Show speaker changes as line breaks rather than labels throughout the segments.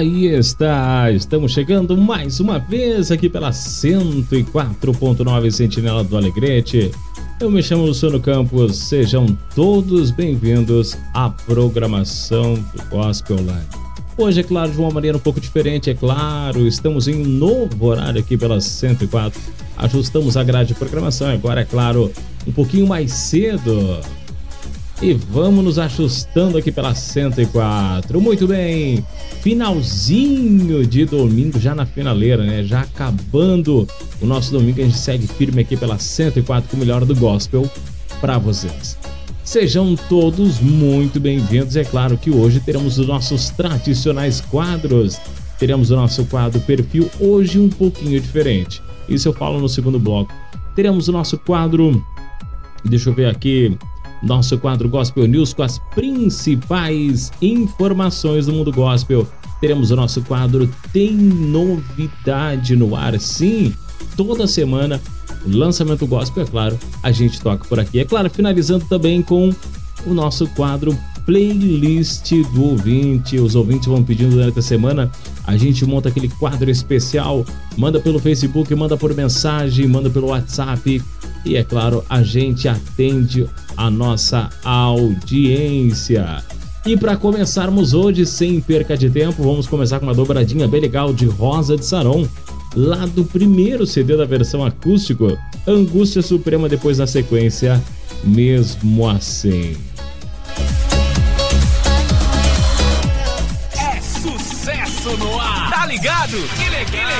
Aí está, estamos chegando mais uma vez aqui pela 104.9 Sentinela do Alegrete. Eu me chamo Luciano Campos, sejam todos bem-vindos à programação do Gospel Live. Hoje, é claro, de uma maneira um pouco diferente, é claro, estamos em um novo horário aqui pela 104. Ajustamos a grade de programação, agora, é claro, um pouquinho mais cedo. E vamos nos ajustando aqui pela 104. Muito bem, finalzinho de domingo, já na finaleira, né? Já acabando o nosso domingo, a gente segue firme aqui pela 104 com o melhor do gospel para vocês. Sejam todos muito bem-vindos. É claro que hoje teremos os nossos tradicionais quadros. Teremos o nosso quadro perfil hoje um pouquinho diferente. Isso eu falo no segundo bloco. Teremos o nosso quadro Deixa eu ver aqui. Nosso quadro Gospel News com as principais informações do mundo gospel. Teremos o nosso quadro Tem Novidade no Ar. Sim, toda semana, lançamento gospel, é claro, a gente toca por aqui. É claro, finalizando também com o nosso quadro Playlist do ouvinte. Os ouvintes vão pedindo durante a semana. A gente monta aquele quadro especial, manda pelo Facebook, manda por mensagem, manda pelo WhatsApp. E é claro, a gente atende a nossa audiência. E para começarmos hoje, sem perca de tempo, vamos começar com uma dobradinha bem legal de Rosa de Saron, lá do primeiro CD da versão acústico, Angústia Suprema, depois na sequência, Mesmo Assim.
Legal. Que legal.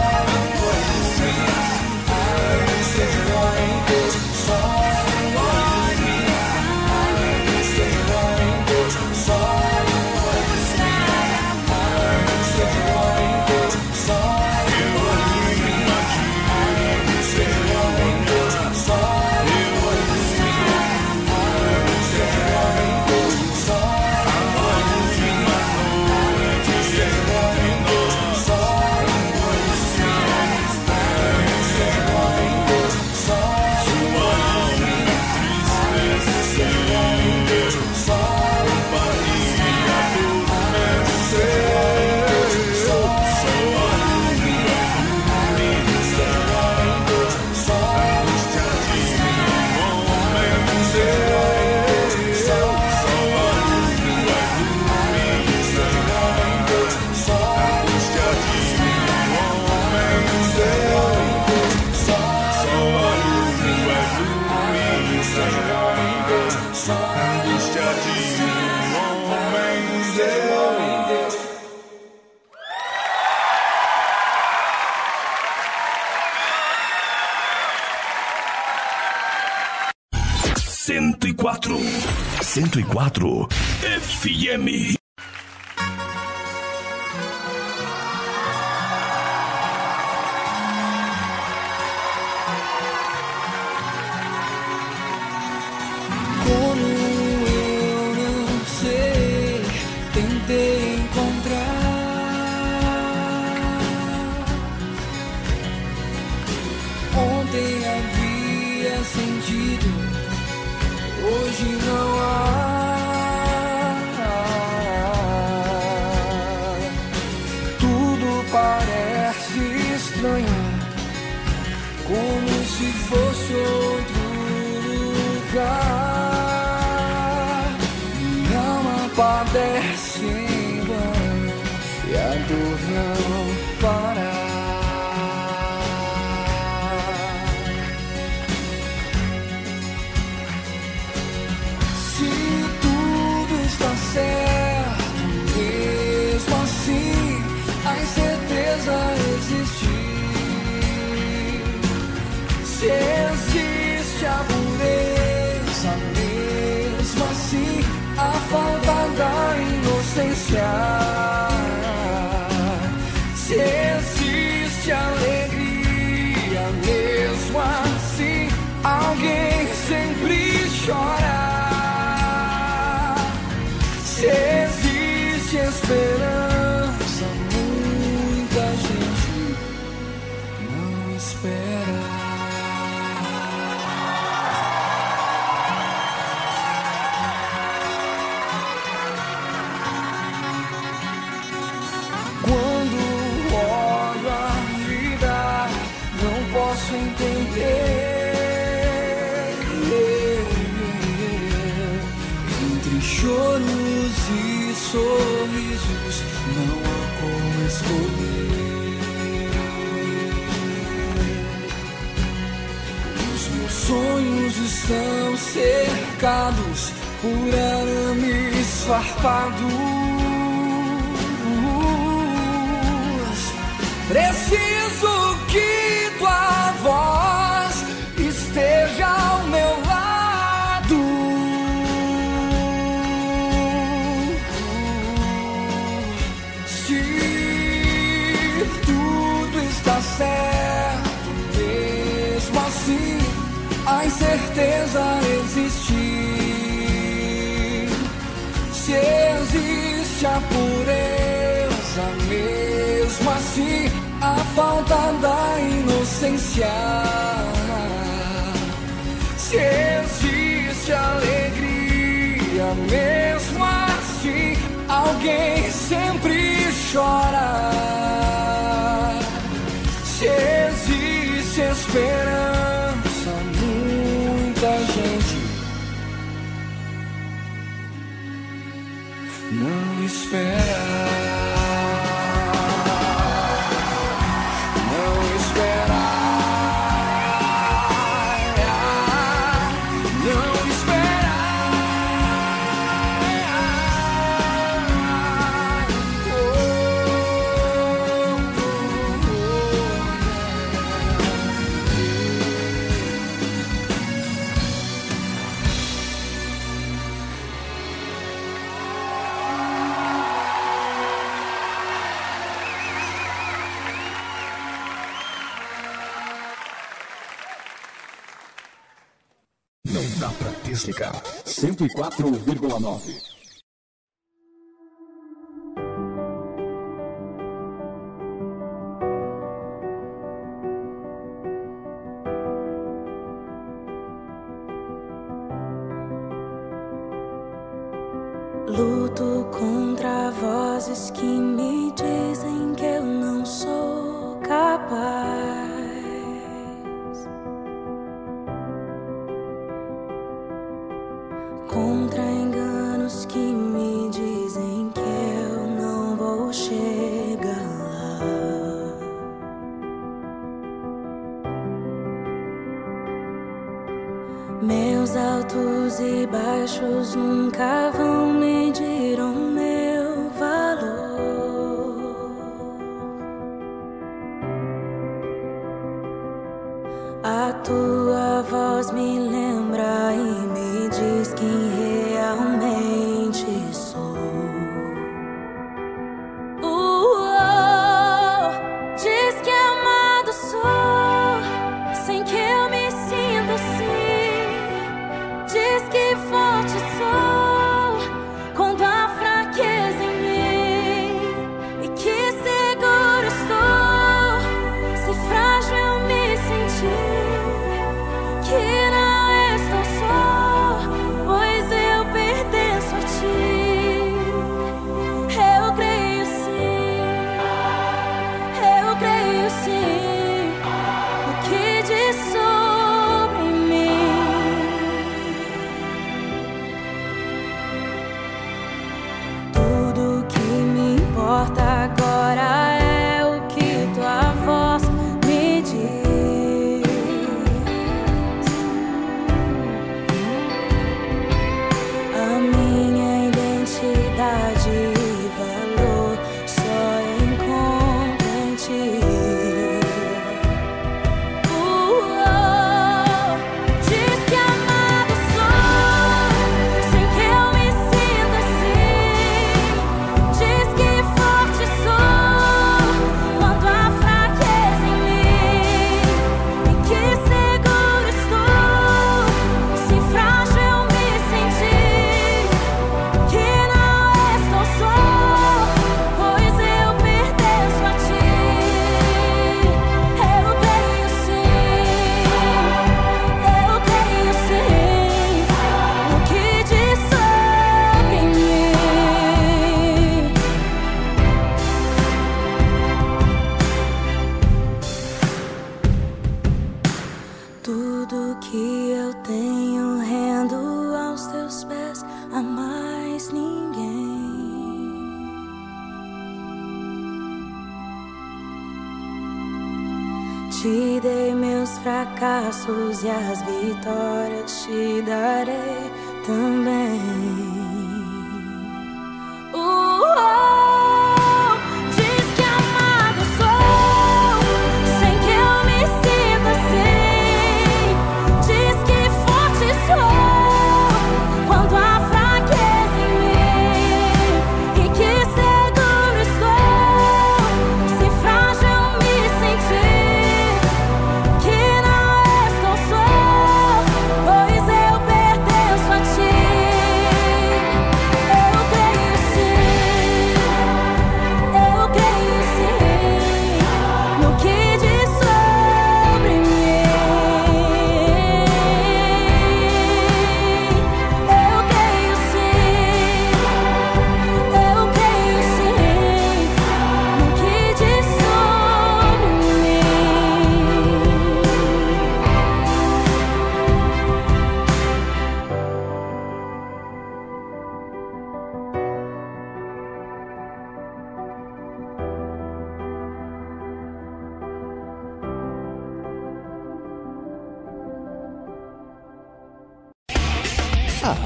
104 FM.
yeah. sonhos estão cercados por arames farpados. Preciso que existe a pureza, mesmo assim, a falta da inocência. Se existe alegria, mesmo assim, alguém sempre chora. Se existe esperança
Artística 104,9.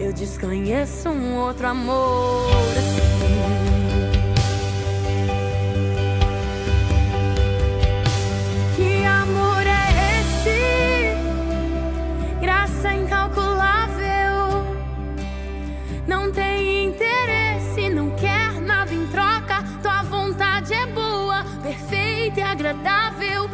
Eu desconheço um outro amor assim. Que amor é esse? Graça incalculável. Não tem interesse, não quer nada em troca. Tua vontade é boa, perfeita e agradável.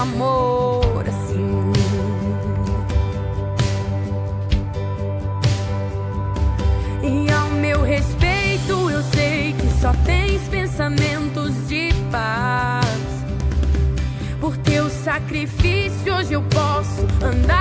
amor assim. E ao meu respeito, eu sei que só tens pensamentos de paz. Por teu sacrifício, hoje eu posso andar.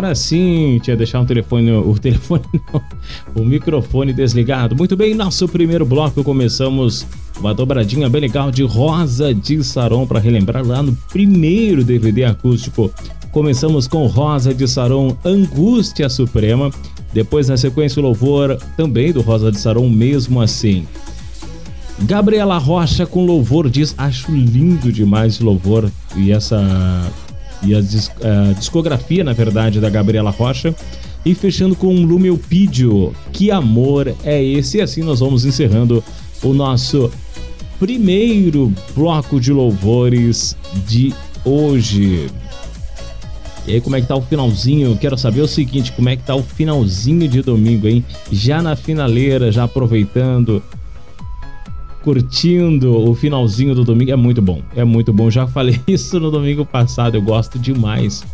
Agora sim, tinha deixar um telefone, o telefone não, o microfone desligado. Muito bem, nosso primeiro bloco começamos uma dobradinha bem legal de Rosa de Saron para relembrar lá no primeiro DVD acústico. Começamos com Rosa de Saron, Angústia Suprema. Depois na sequência o louvor também do Rosa de Saron, mesmo assim. Gabriela Rocha com louvor diz: Acho lindo demais o louvor e essa. E a, dis- a discografia, na verdade, da Gabriela Rocha. E fechando com um Lumeupídio. Que amor é esse? E assim nós vamos encerrando o nosso primeiro bloco de louvores de hoje. E aí, como é que tá o finalzinho? Quero saber o seguinte, como é que tá o finalzinho de domingo, hein? Já na finaleira, já aproveitando, curtindo o finalzinho do domingo. É muito bom, é muito bom. Já falei isso no domingo passado, eu gosto demais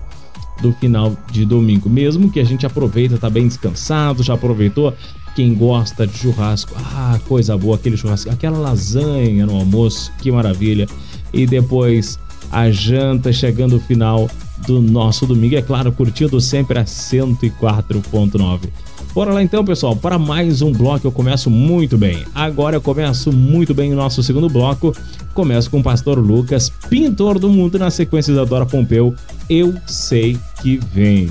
do final de domingo. Mesmo que a gente aproveita, tá bem descansado, já aproveitou. Quem gosta de churrasco, ah, coisa boa, aquele churrasco, aquela lasanha no almoço, que maravilha. E depois a janta chegando o final do nosso domingo, é claro, curtindo sempre a 104.9. Bora lá então, pessoal, para mais um bloco. Eu começo muito bem. Agora eu começo muito bem o nosso segundo bloco. Começo com o pastor Lucas, pintor do mundo, na sequência da Dora Pompeu. Eu sei que vem.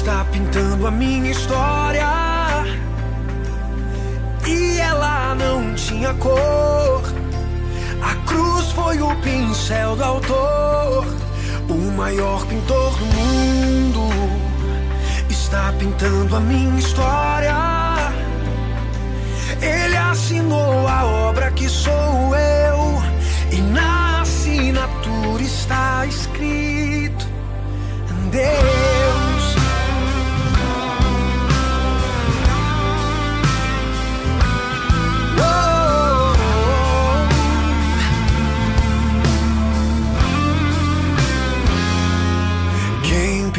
está pintando a minha história. E ela não tinha cor. A cruz foi o pincel do autor. O maior pintor do mundo está pintando a minha história. Ele assinou a obra que sou eu. E na assinatura está escrito Deus.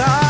stop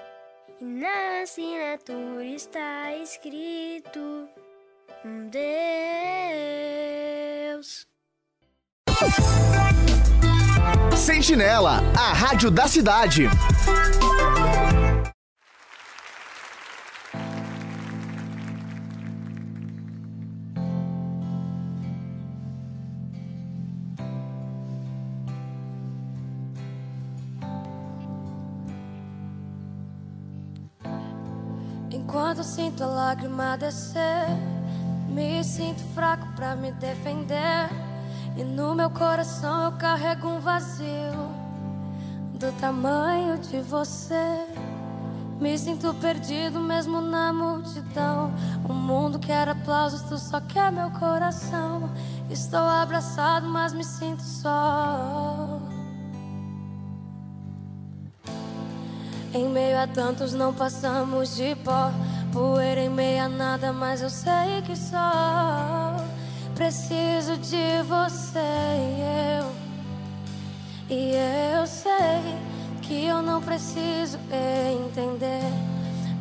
E na assinatura está escrito um Deus.
Sentinela, a rádio da cidade.
Sinto a lágrima descer, me sinto fraco pra me defender. E no meu coração eu carrego um vazio do tamanho de você. Me sinto perdido mesmo na multidão. O mundo quer aplausos, tu só quer meu coração. Estou abraçado, mas me sinto só. Em meio a tantos não passamos de pó. Poeira em meio a nada, mas eu sei que só preciso de você e eu. E eu sei que eu não preciso entender,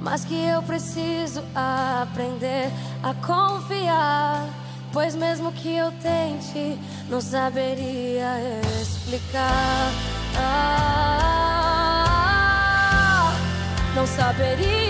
mas que eu preciso aprender a confiar. Pois mesmo que eu tente, não saberia explicar. Ah, não saberia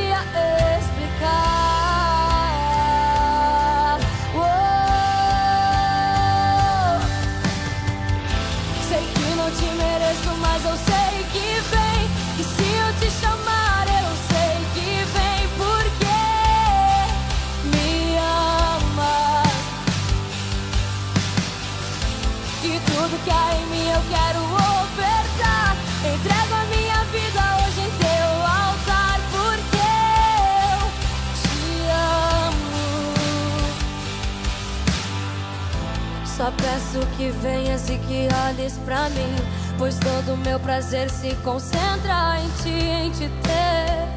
peço que venhas e que olhes pra mim, pois todo o meu prazer se concentra em ti, em te ter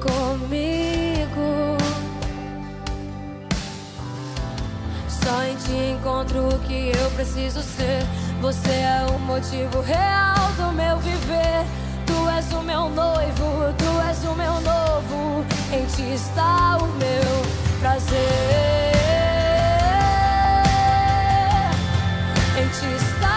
comigo. Só em ti encontro o que eu preciso ser. Você é o motivo real do meu viver. Tu és o meu noivo, tu és o meu novo. Em ti está o meu prazer. gente está.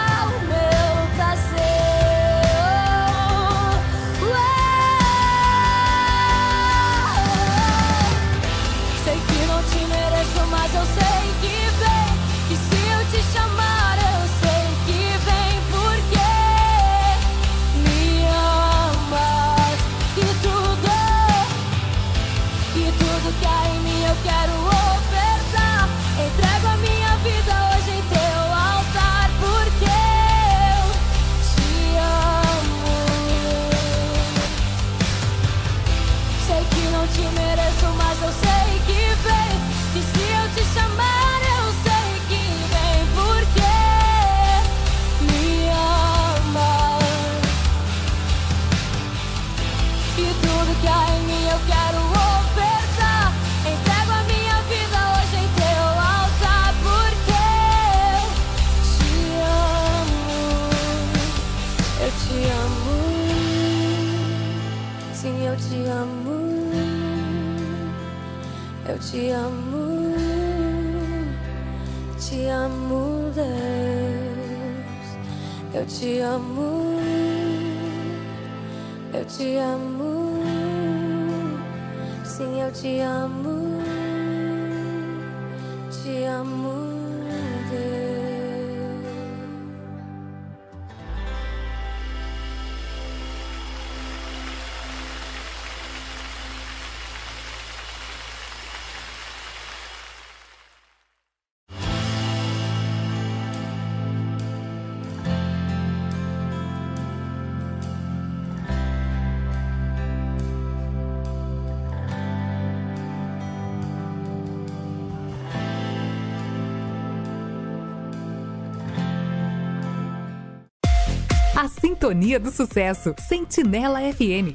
Sintonia do Sucesso, Sentinela FM.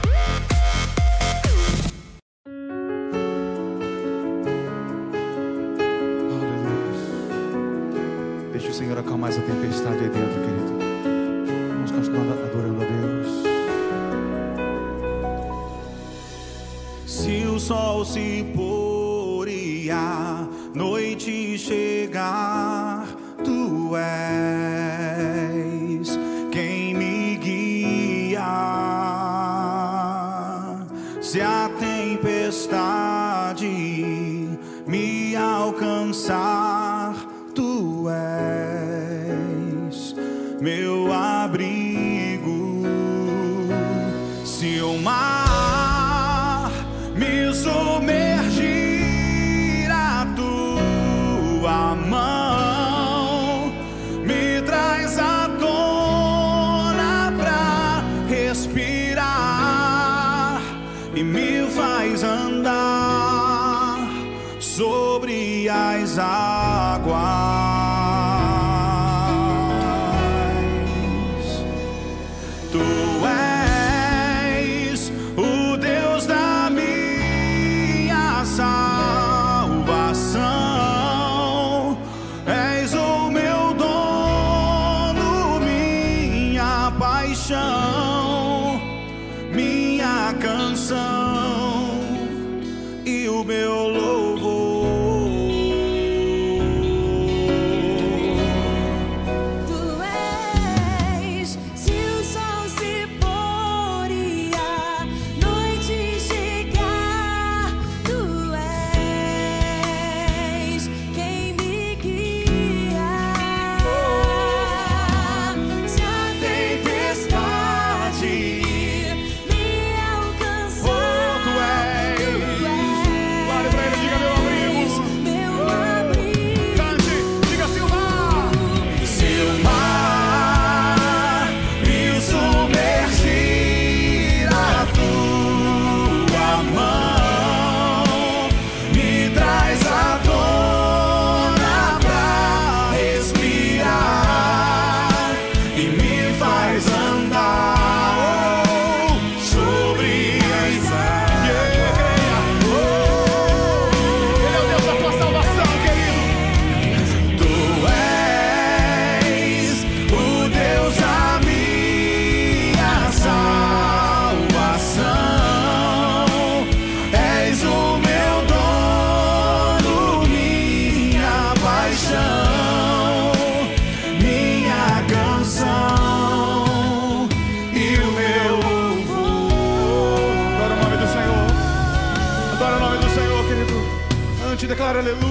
Hallelujah.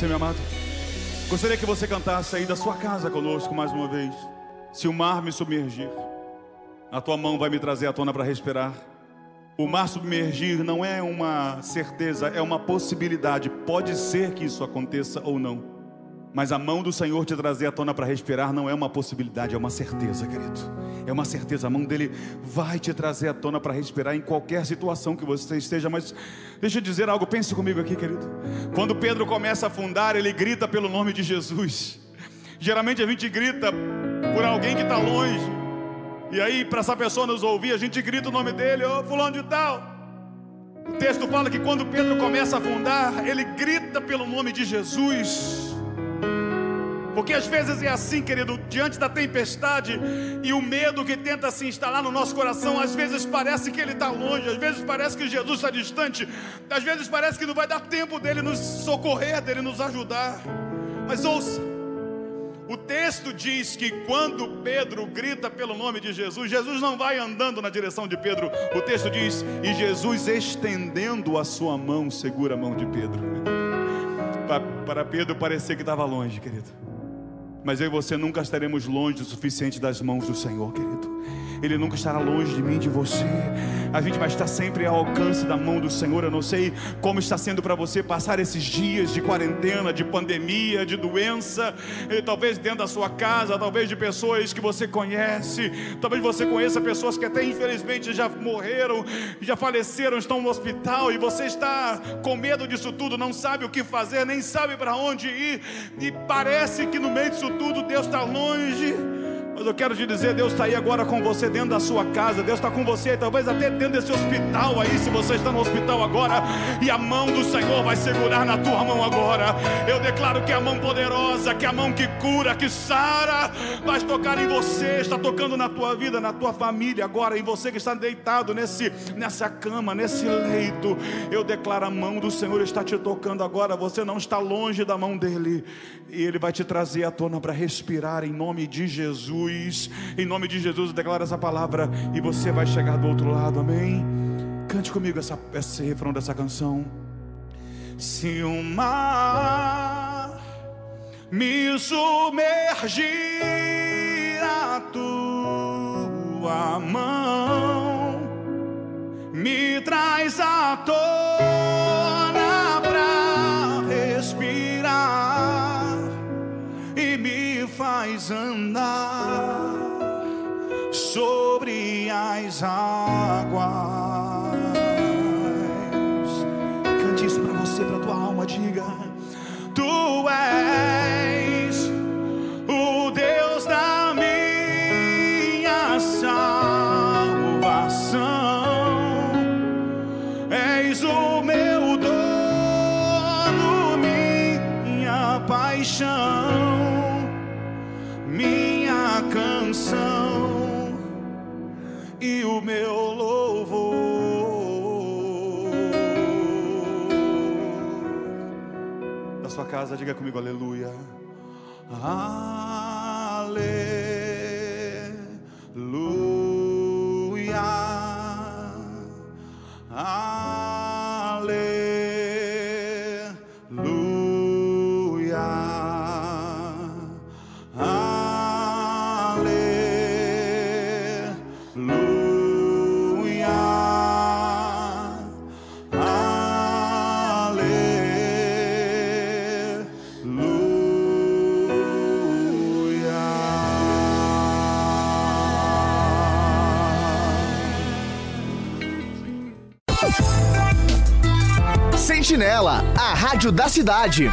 Você, meu amado. Gostaria que você cantasse aí da sua casa conosco mais uma vez. Se o mar me submergir, a tua mão vai me trazer à tona para respirar. O mar submergir não é uma certeza, é uma possibilidade. Pode ser que isso aconteça ou não. Mas a mão do Senhor te trazer à tona para respirar não é uma possibilidade, é uma certeza, querido. É uma certeza. A mão dele vai te trazer à tona para respirar em qualquer situação que você esteja. Mas deixa eu dizer algo, pense comigo aqui, querido. Quando Pedro começa a afundar, ele grita pelo nome de Jesus. Geralmente a gente grita por alguém que está longe. E aí, para essa pessoa nos ouvir, a gente grita o nome dele, ô fulano de tal. O texto fala que quando Pedro começa a afundar, ele grita pelo nome de Jesus. Porque às vezes é assim, querido, diante da tempestade e o medo que tenta se instalar no nosso coração, às vezes parece que ele está longe, às vezes parece que Jesus está distante, às vezes parece que não vai dar tempo dele nos socorrer, dele nos ajudar. Mas ouça, o texto diz que quando Pedro grita pelo nome de Jesus, Jesus não vai andando na direção de Pedro. O texto diz: e Jesus estendendo a sua mão, segura a mão de Pedro. Pa- Para Pedro parecer que estava longe, querido. Mas eu e você nunca estaremos longe o suficiente das mãos do Senhor, querido. Ele nunca estará longe de mim, de você. A gente vai estar sempre ao alcance da mão do Senhor. Eu não sei como está sendo para você passar esses dias de quarentena, de pandemia, de doença, e talvez dentro da sua casa, talvez de pessoas que você conhece, talvez você conheça pessoas que até infelizmente já morreram, já faleceram, estão no hospital e você está com medo disso tudo, não sabe o que fazer, nem sabe para onde ir, e parece que no meio disso tudo Deus está longe. Mas eu quero te dizer, Deus está aí agora com você dentro da sua casa, Deus está com você, talvez até dentro desse hospital aí, se você está no hospital agora, e a mão do Senhor vai segurar na tua mão agora. Eu declaro que a mão poderosa, que a mão que cura, que sara, vai tocar em você, está tocando na tua vida, na tua família agora, em você que está deitado nesse, nessa cama, nesse leito. Eu declaro a mão do Senhor está te tocando agora, você não está longe da mão dele, e ele vai te trazer à tona para respirar em nome de Jesus. Em nome de Jesus, eu declaro essa palavra e você vai chegar do outro lado, amém? Cante comigo essa, esse refrão dessa canção. Se o mar me submergir, a tua mão me traz à tona andar sobre as águas. Cante isso para você, para tua alma, diga: Tu és o Deus da minha salvação. És o meu dono, minha paixão. o meu louvor. Da sua casa, diga comigo, aleluia. Aleluia. Aleluia.
rádio da cidade.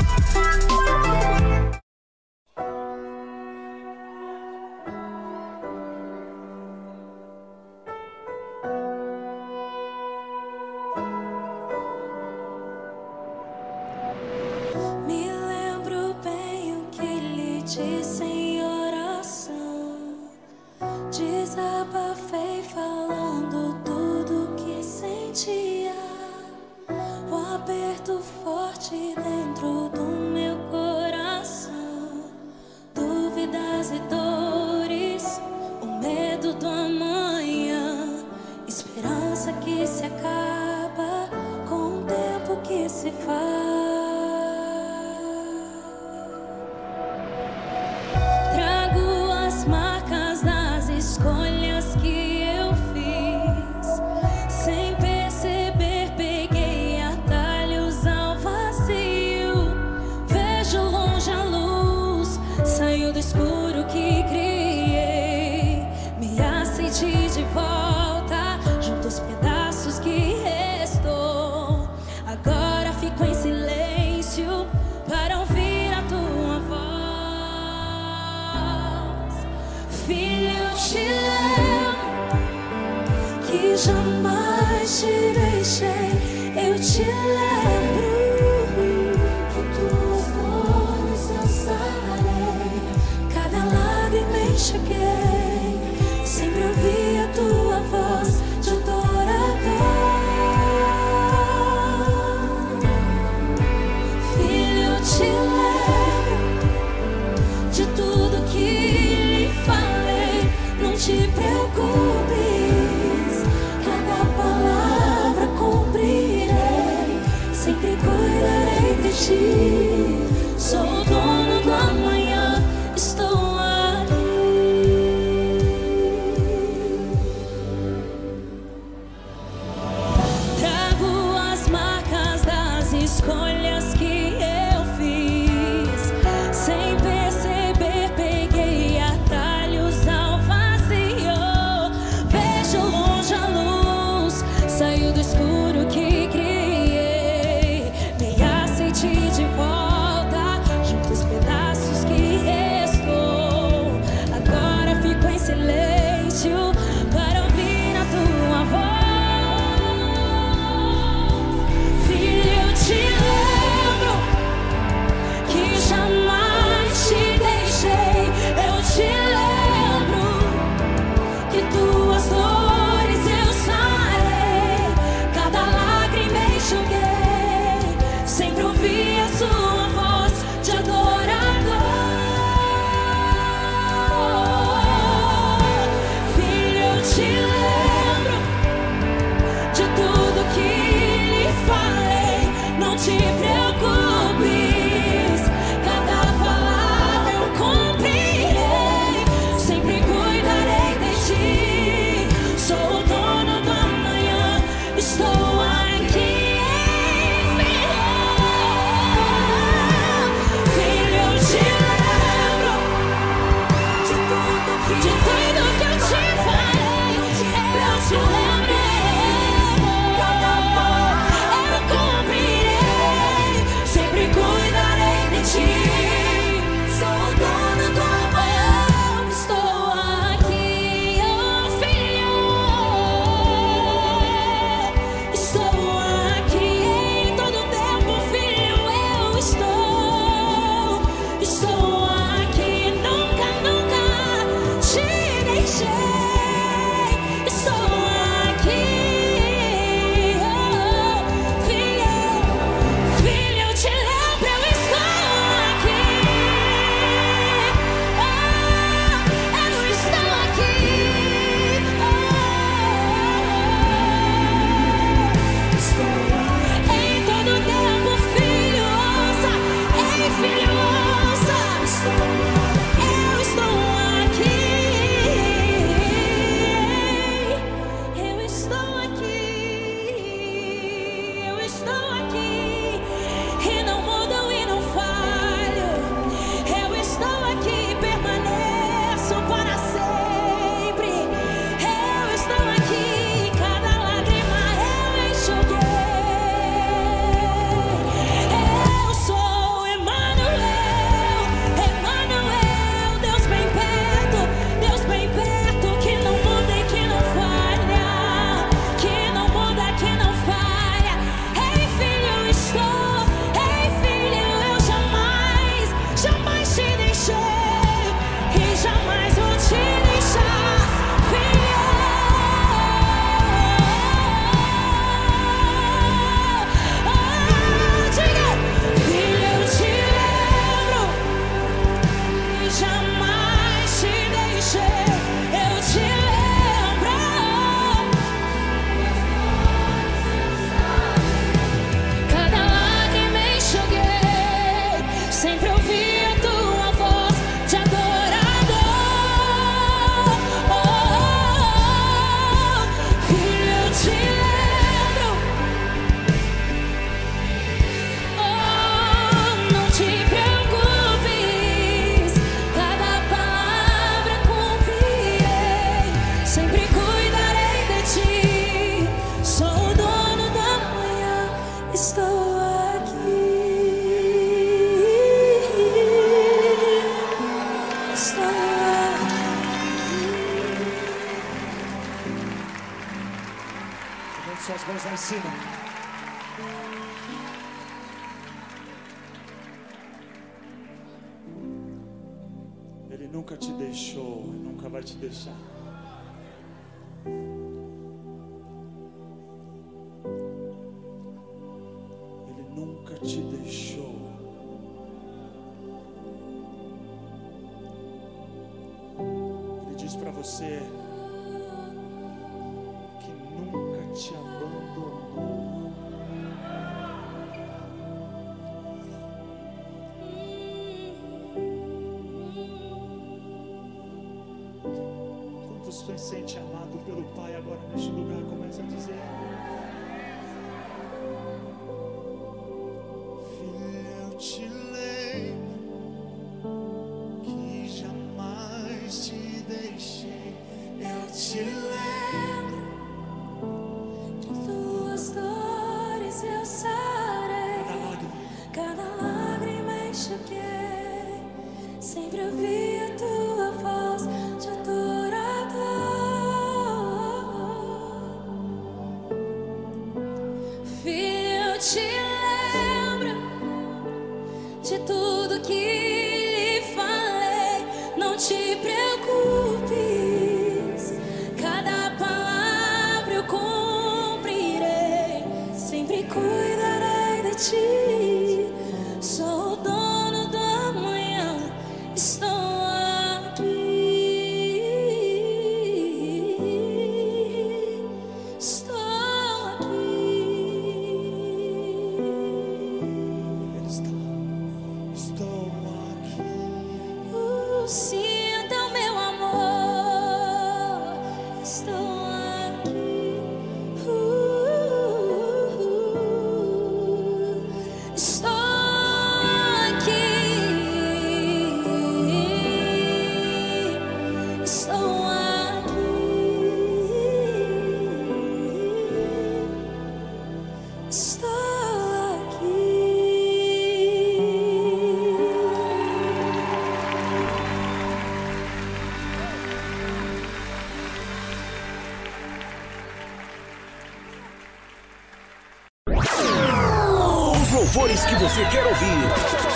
Louvores que você quer ouvir.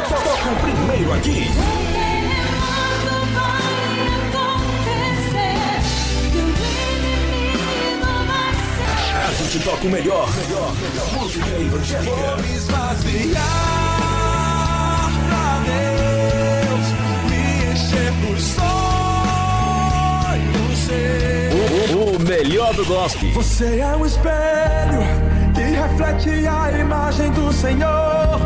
Tocam primeiro aqui. A gente toca o melhor. Música evangélica.
Vou me esvaziar pra Deus, me encher dos sonhos seus.
O, o melhor do gospel.
Você é um espelho que reflete a imagem do Senhor.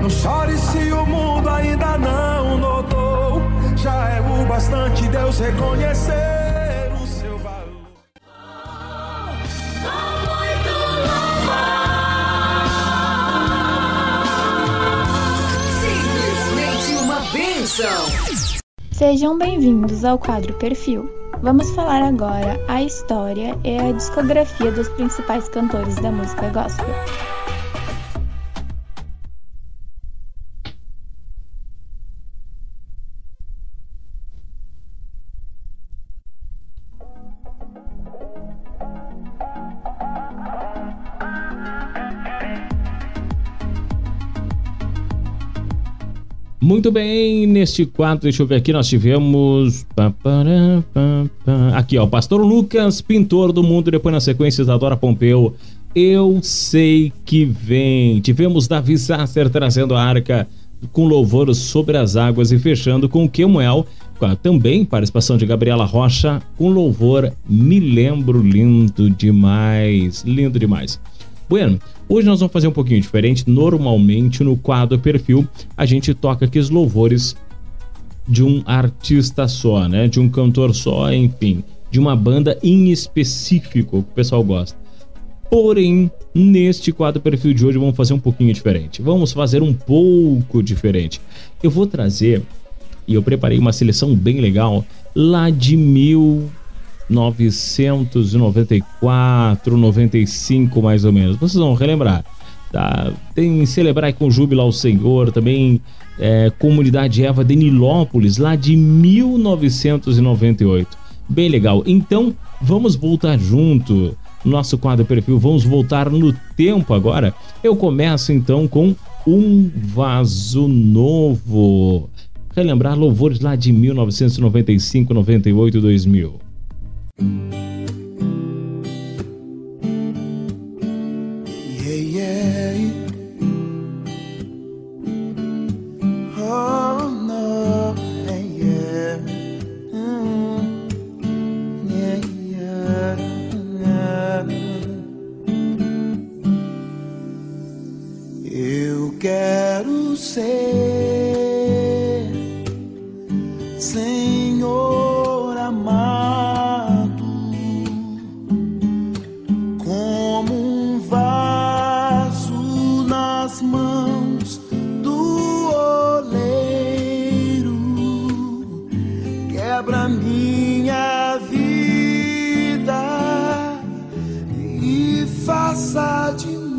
Não chore se o mundo ainda não notou. Já é o bastante Deus reconhecer o seu valor.
Simplesmente uma bênção.
Sejam bem-vindos ao quadro Perfil. Vamos falar agora a história e a discografia dos principais cantores da música gospel.
Muito bem, neste quadro, deixa eu ver aqui, nós tivemos. Aqui, ó, Pastor Lucas, pintor do mundo, depois na sequência Isadora Pompeu. Eu sei que vem. Tivemos Davi Sasser trazendo a arca com louvor sobre as águas e fechando com Kemuel, com a também participação de Gabriela Rocha, com louvor Me Lembro Lindo Demais. Lindo demais. Bueno, hoje nós vamos fazer um pouquinho diferente. Normalmente no quadro perfil a gente toca aqui os louvores de um artista só, né? De um cantor só, enfim, de uma banda em específico que o pessoal gosta. Porém, neste quadro perfil de hoje vamos fazer um pouquinho diferente. Vamos fazer um pouco diferente. Eu vou trazer e eu preparei uma seleção bem legal lá de 1994, 95 mais ou menos. Vocês vão relembrar. Tá? Tem Celebrar com Júbilo ao Senhor, também é, Comunidade Eva de Nilópolis, lá de 1998. Bem legal. Então, vamos voltar junto. Nosso quadro perfil, vamos voltar no tempo agora. Eu começo então com um vaso novo. Relembrar louvores lá de 1995, 98, 2000.
Thank you. Faça de.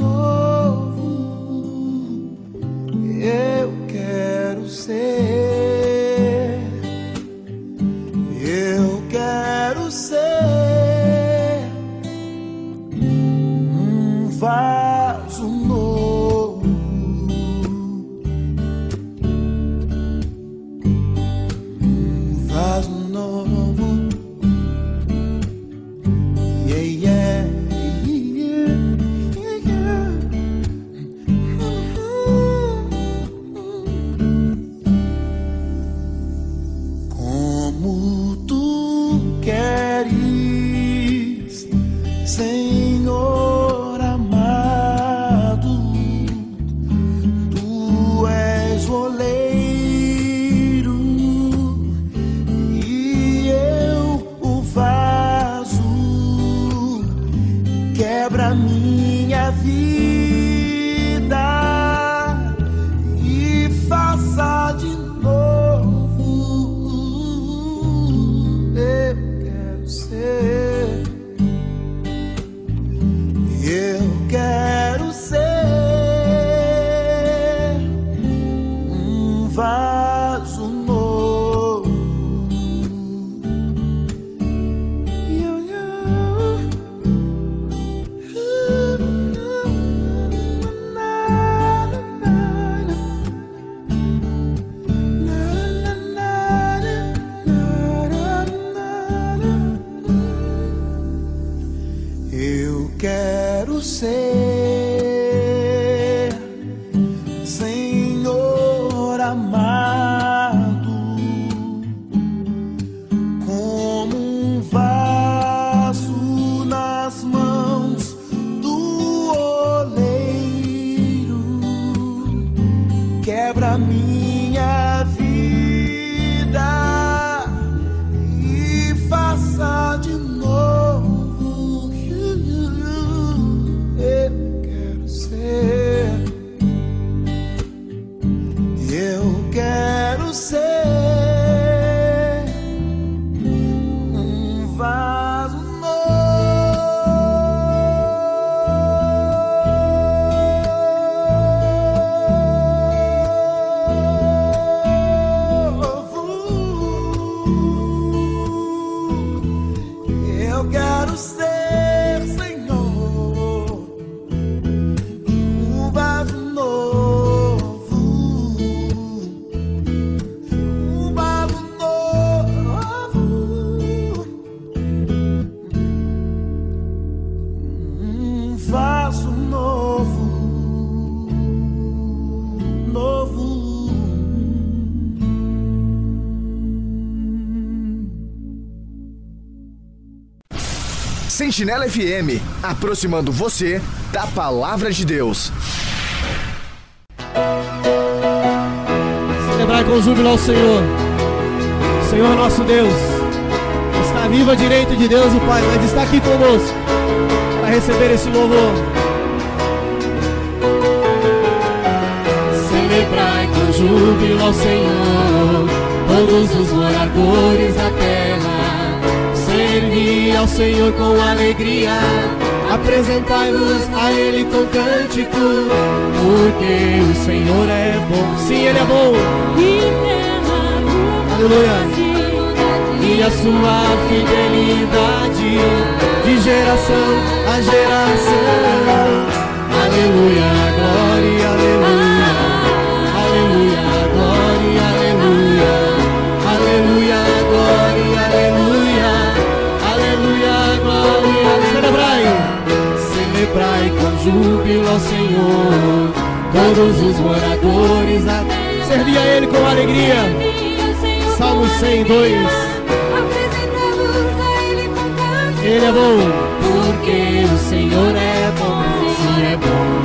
Sentinela FM, aproximando você da palavra de Deus.
Celebrar com júbilo ao Senhor. Senhor nosso Deus, está vivo à direita de Deus, o Pai, mas está aqui conosco para receber esse louvor.
Celebrai com júbilo ao Senhor, todos os moradores da terra. Servi ao Senhor com alegria,
Apresentai-vos a Ele com cântico, porque o Senhor é bom. Sim, Ele é bom. Aleluia. E a sua fidelidade de geração a geração. Aleluia, glória, celebrai com júbilo ao Senhor. Todos os moradores, a... servi a Ele com alegria. Salmo 102. Ele é bom, porque o Senhor é bom, sim é bom.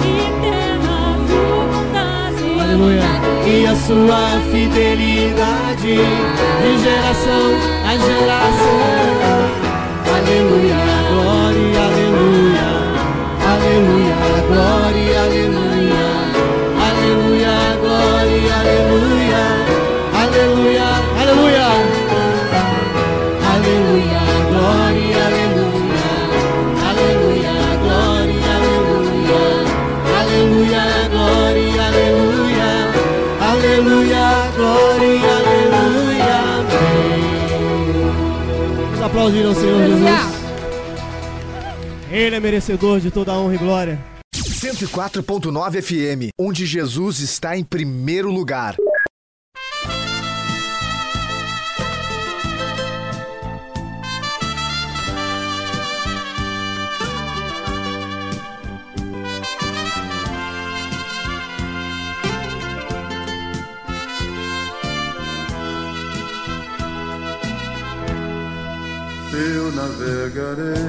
Aleluia. E a sua fidelidade de geração a geração. Aleluia, glória, aleluia. Aleluia, glória, aleluia. Aleluia, glória, aleluia. Aleluia, aleluia. Aleluia, glória, aleluia. Aleluia, glória, aleluia. Aleluia, glória, aleluia. Aleluia, glória, aleluia. Amém. Vamos aplaudir ao Senhor Jesus. Ele é merecedor de toda a honra e glória.
104.9 FM, onde Jesus está em primeiro lugar.
eu navegarei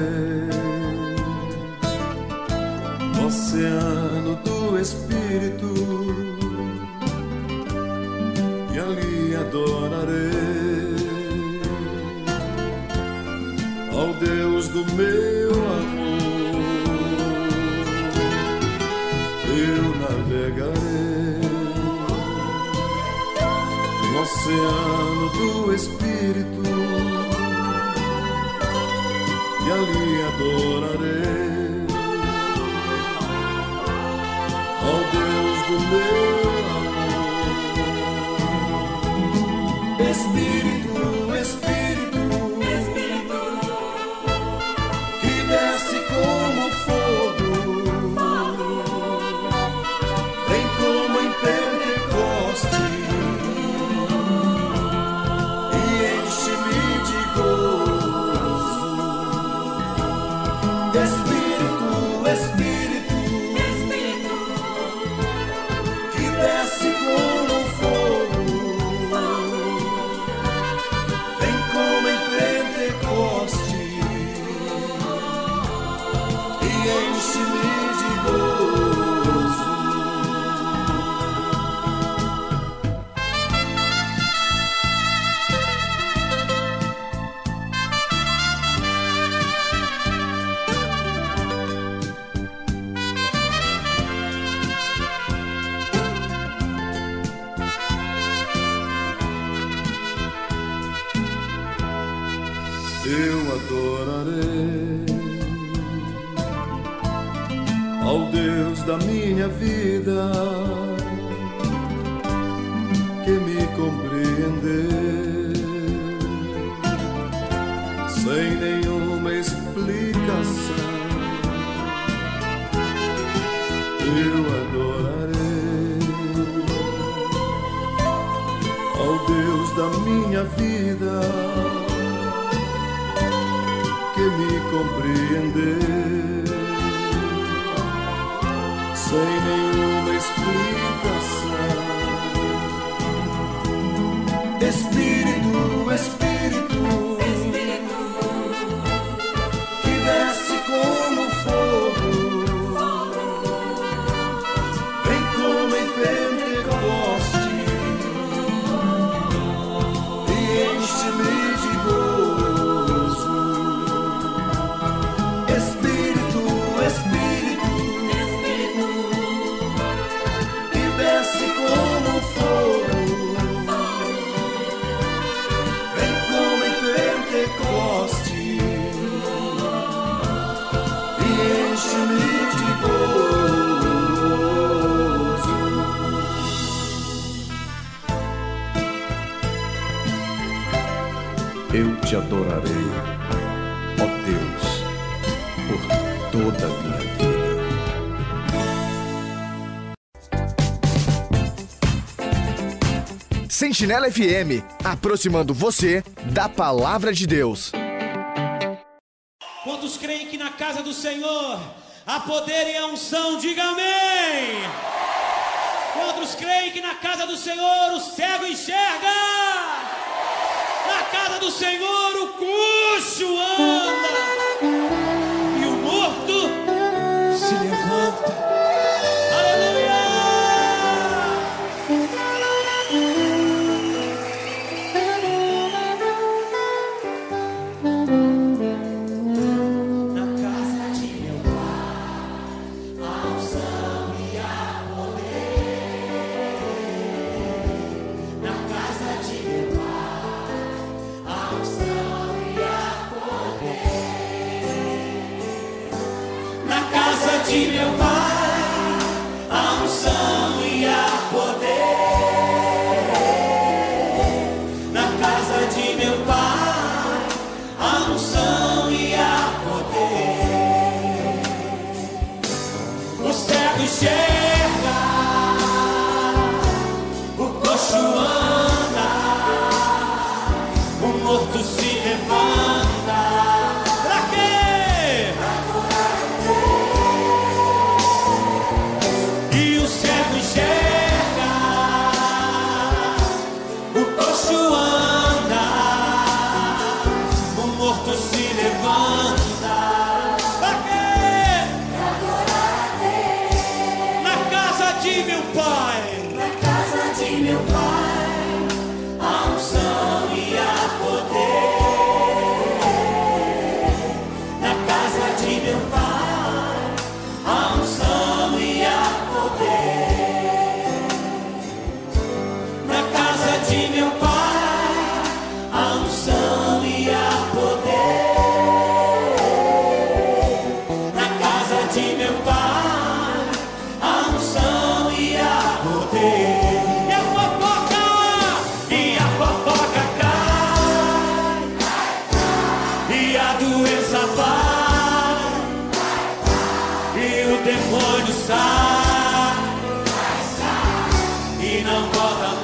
explicação. Eu adorarei ao Deus da minha vida que me compreendeu sem nenhuma explicação. Espírito, Espírito,
te adorarei, ó Deus, por toda a minha vida.
Sentinela FM, aproximando você da palavra de Deus.
Quantos creem que na casa do Senhor há poder e a unção? Diga amém! Quantos creem que na casa do Senhor o cego enxerga? Na casa do Senhor o coxo não volta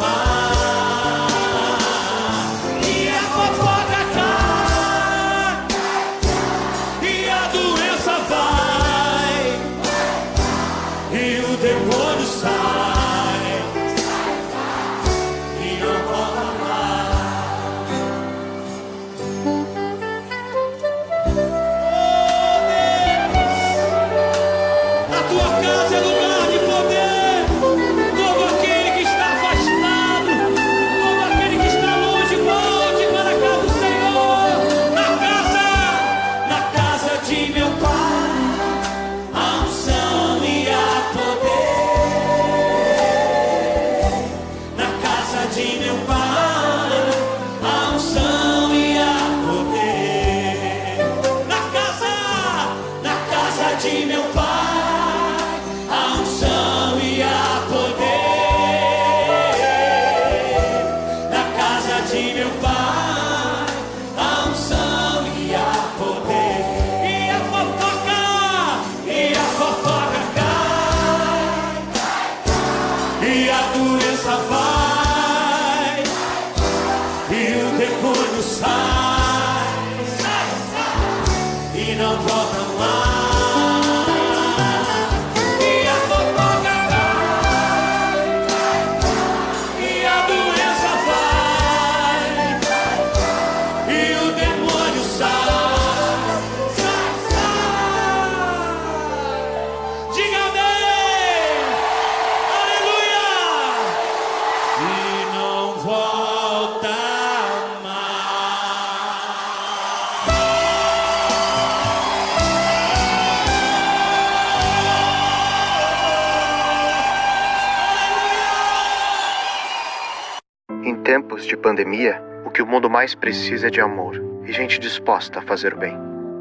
mais
precisa é de amor e gente disposta a fazer o bem.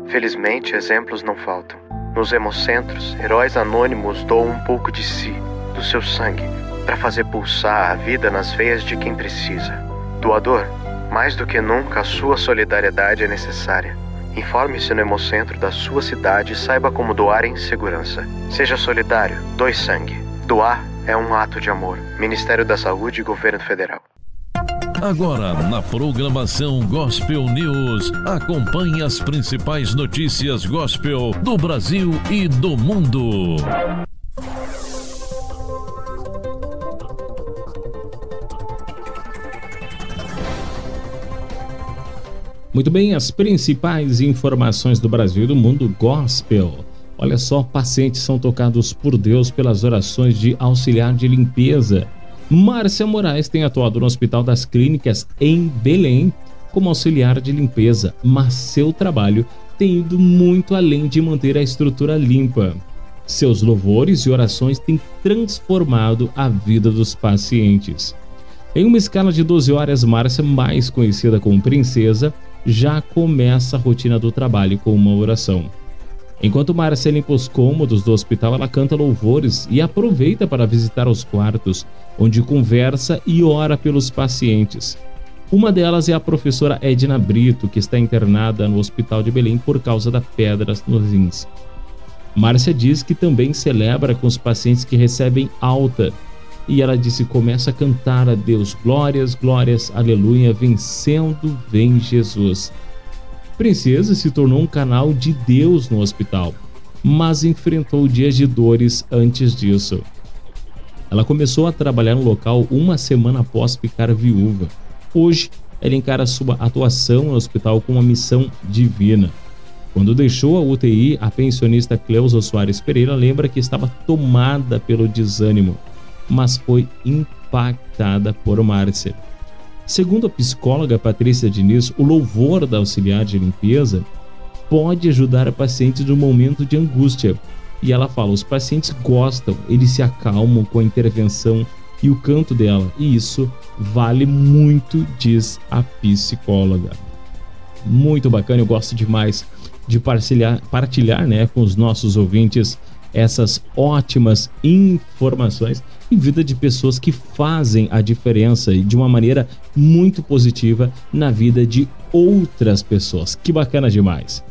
Felizmente, exemplos não faltam. Nos hemocentros, heróis anônimos doam um pouco de si, do seu sangue, para fazer pulsar a vida nas veias de quem precisa. Doador Mais do que nunca, a sua solidariedade é necessária. Informe-se no Hemocentro da sua cidade e saiba como doar em segurança. Seja solidário, doe sangue. Doar é um ato de amor. Ministério da Saúde e Governo Federal.
Agora, na programação Gospel News, acompanhe as principais notícias gospel do Brasil e do mundo.
Muito bem, as principais informações do Brasil e do mundo gospel. Olha só, pacientes são tocados por Deus pelas orações de auxiliar de limpeza. Márcia Moraes tem atuado no Hospital das Clínicas em Belém como auxiliar de limpeza, mas seu trabalho tem ido muito além de manter a estrutura limpa. Seus louvores e orações têm transformado a vida dos pacientes. Em uma escala de 12 horas, Márcia, mais conhecida como Princesa, já começa a rotina do trabalho com uma oração. Enquanto Márcia limpa os cômodos do hospital, ela canta louvores e aproveita para visitar os quartos, onde conversa e ora pelos pacientes. Uma delas é a professora Edna Brito, que está internada no Hospital de Belém por causa da pedras nos rins. Márcia diz que também celebra com os pacientes que recebem alta. E ela disse: começa a cantar a Deus, glórias, glórias, aleluia, vencendo, vem Jesus. Princesa se tornou um canal de Deus no hospital, mas enfrentou dias de dores antes disso. Ela começou a trabalhar no local uma semana após ficar viúva. Hoje, ela encara sua atuação no hospital com uma missão divina. Quando deixou a UTI, a pensionista Cleusa Soares Pereira lembra que estava tomada pelo desânimo, mas foi impactada por Márcia. Segundo a psicóloga Patrícia Diniz, o louvor da auxiliar de limpeza pode ajudar pacientes no momento de angústia. E ela fala: os pacientes gostam, eles se acalmam com a intervenção e o canto dela, e isso vale muito, diz a psicóloga. Muito bacana, eu gosto demais de partilhar, partilhar né, com os nossos ouvintes essas ótimas informações em vida de pessoas que fazem a diferença de uma maneira muito positiva na vida de outras pessoas. Que bacana demais.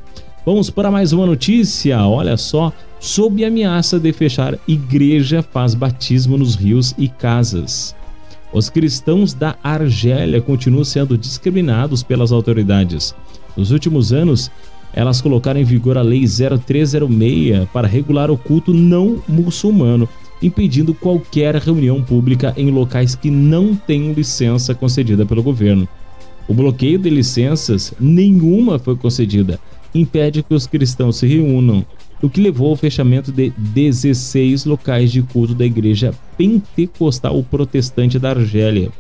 Vamos para mais uma notícia. Olha só, sob ameaça de fechar igreja faz batismo nos rios e casas. Os cristãos da Argélia continuam sendo discriminados pelas autoridades. Nos últimos anos, elas colocaram em vigor a Lei 0306 para regular o culto não muçulmano, impedindo qualquer reunião pública em locais que não tenham licença concedida pelo governo. O bloqueio de licenças, nenhuma foi concedida, impede que os cristãos se reúnam, o que levou ao fechamento de 16 locais de culto da Igreja Pentecostal Protestante da Argélia.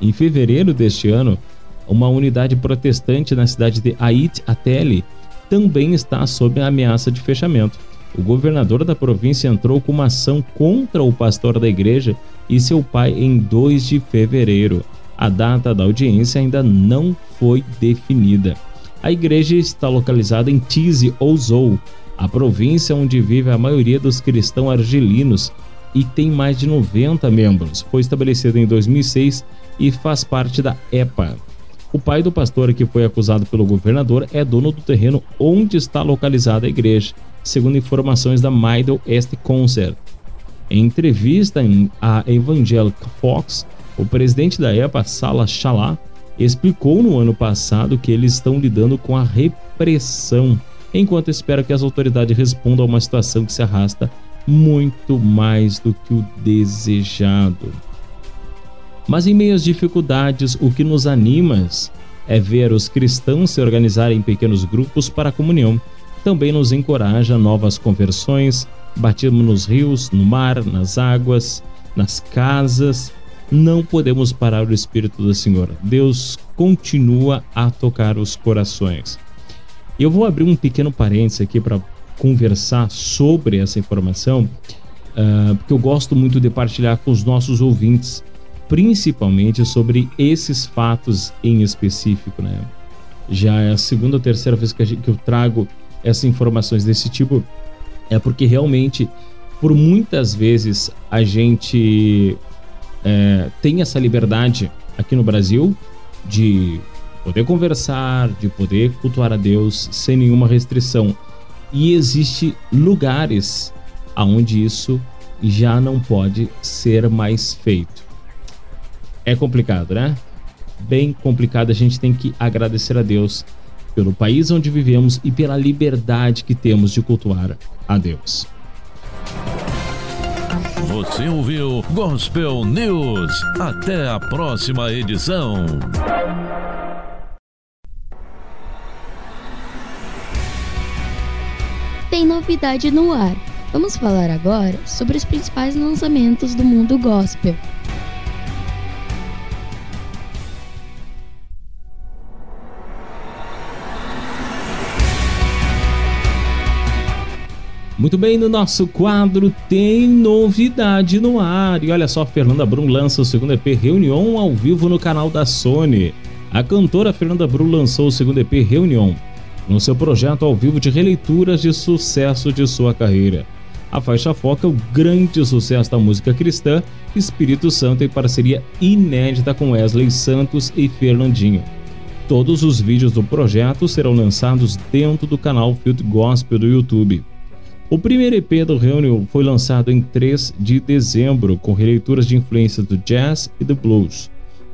Em fevereiro deste ano, uma unidade protestante na cidade de Ait Ateli também está sob a ameaça de fechamento. O governador da província entrou com uma ação contra o pastor da igreja e seu pai em 2 de fevereiro. A data da audiência ainda não foi definida. A igreja está localizada em Tizi Ouzou, a província onde vive a maioria dos cristãos argelinos e tem mais de 90 membros. Foi estabelecida em 2006 e faz parte da EPA. O pai do pastor que foi acusado pelo governador é dono do terreno onde está localizada a igreja, segundo informações da Middle East Concert. Em entrevista à Evangelical Fox, o presidente da EPA, Salah Shalá, explicou no ano passado que eles estão lidando com a repressão, enquanto espera que as autoridades respondam a uma situação que se arrasta muito mais do que o desejado. Mas em meio às dificuldades, o que nos anima é ver os cristãos se organizarem em pequenos grupos para a comunhão. Também nos encoraja novas conversões, batismo nos rios, no mar, nas águas, nas casas. Não podemos parar o Espírito do Senhor. Deus continua a tocar os corações. Eu vou abrir um pequeno parênteses aqui para conversar sobre essa informação, uh, porque eu gosto muito de partilhar com os nossos ouvintes principalmente sobre esses fatos em específico, né? Já é a segunda ou terceira vez que, gente, que eu trago essas informações desse tipo, é porque realmente, por muitas vezes, a gente é, tem essa liberdade aqui no Brasil de poder conversar, de poder cultuar a Deus sem nenhuma restrição. E existe lugares aonde isso já não pode ser mais feito. É complicado, né? Bem complicado. A gente tem que agradecer a Deus pelo país onde vivemos e pela liberdade que temos de cultuar a Deus.
Você ouviu Gospel News. Até a próxima edição.
Tem novidade no ar. Vamos falar agora sobre os principais lançamentos do mundo gospel.
Muito bem, no nosso quadro tem novidade no ar. E olha só, Fernanda Brum lança o segundo EP Reunião ao vivo no canal da Sony. A cantora Fernanda Brum lançou o segundo EP Reunião no seu projeto ao vivo de releituras de sucesso de sua carreira. A faixa foca o grande sucesso da música cristã Espírito Santo em parceria inédita com Wesley Santos e Fernandinho. Todos os vídeos do projeto serão lançados dentro do canal Field Gospel do YouTube. O primeiro EP do Reunion foi lançado em 3 de dezembro, com releituras de influências do jazz e do blues.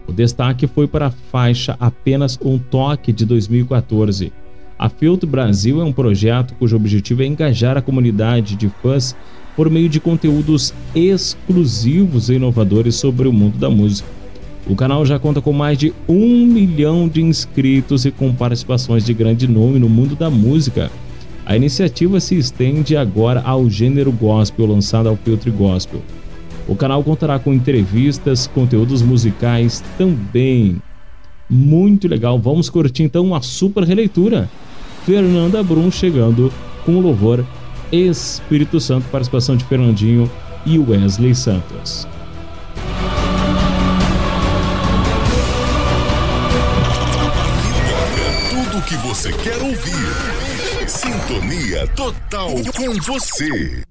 O destaque foi para a faixa Apenas um Toque de 2014. A Field Brasil é um projeto cujo objetivo é engajar a comunidade de fãs por meio de conteúdos exclusivos e inovadores sobre o mundo da música. O canal já conta com mais de um milhão de inscritos e com participações de grande nome no mundo da música. A iniciativa se estende agora ao gênero gospel lançado ao Filtre Gospel. O canal contará com entrevistas, conteúdos musicais também. Muito legal, vamos curtir então uma super releitura. Fernanda Brum chegando com o louvor Espírito Santo, participação de Fernandinho e Wesley Santos.
Total com você.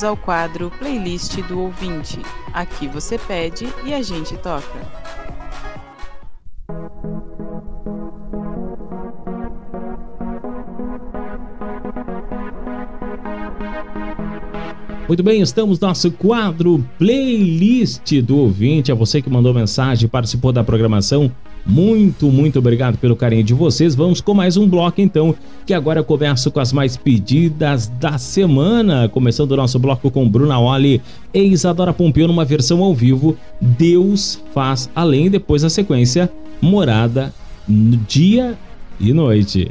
bem-vindos ao quadro Playlist do Ouvinte. Aqui você pede e a gente toca.
Muito bem, estamos no nosso quadro Playlist do Ouvinte. É você que mandou mensagem, participou da programação muito, muito obrigado pelo carinho de vocês. Vamos com mais um bloco então, que agora eu começo com as mais pedidas da semana. Começando o nosso bloco com Bruna Oli e Isadora Pompeu numa versão ao vivo. Deus faz além, depois na sequência, morada, dia e noite.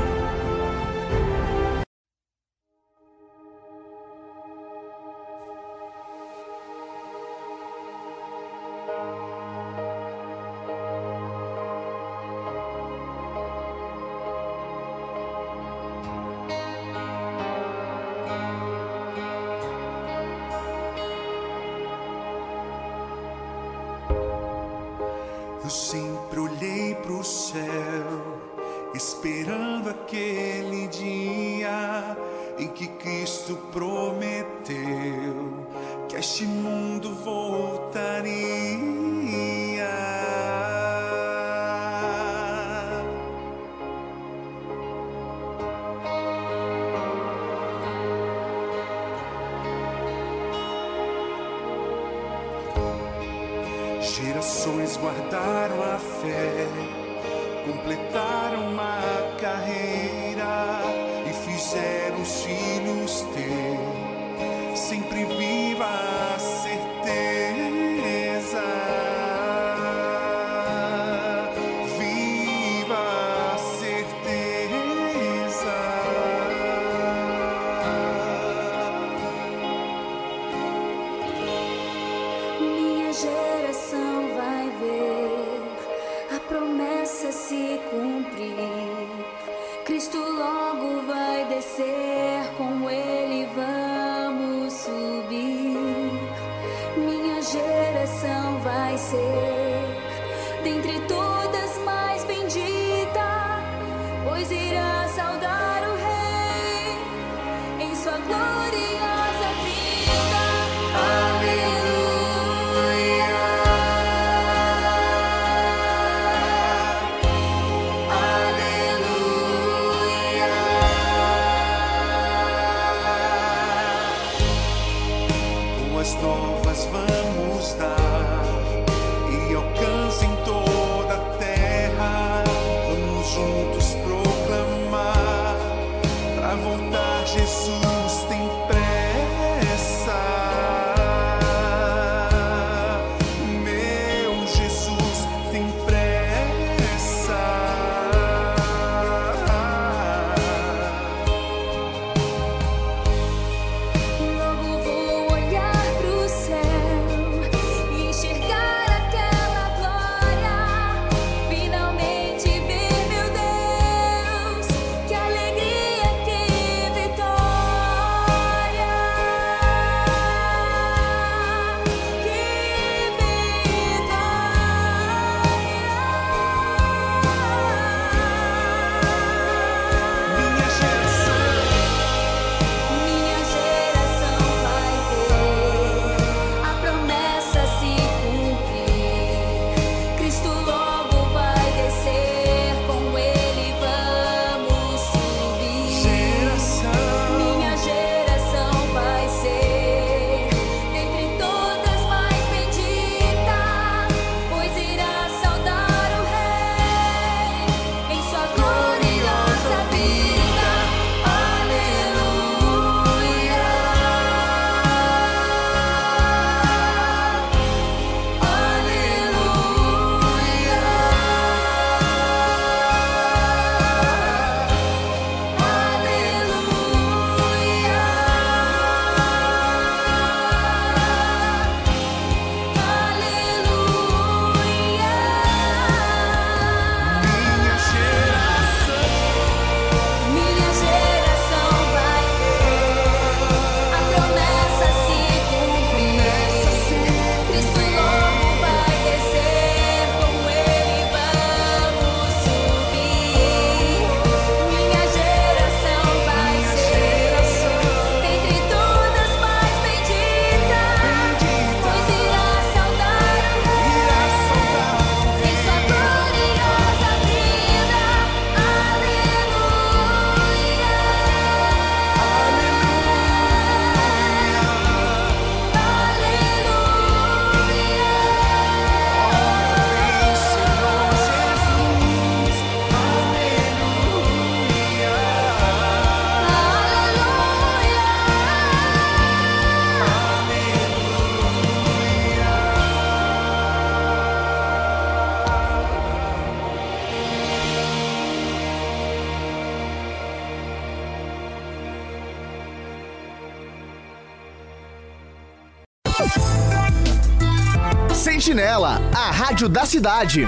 Rádio da cidade.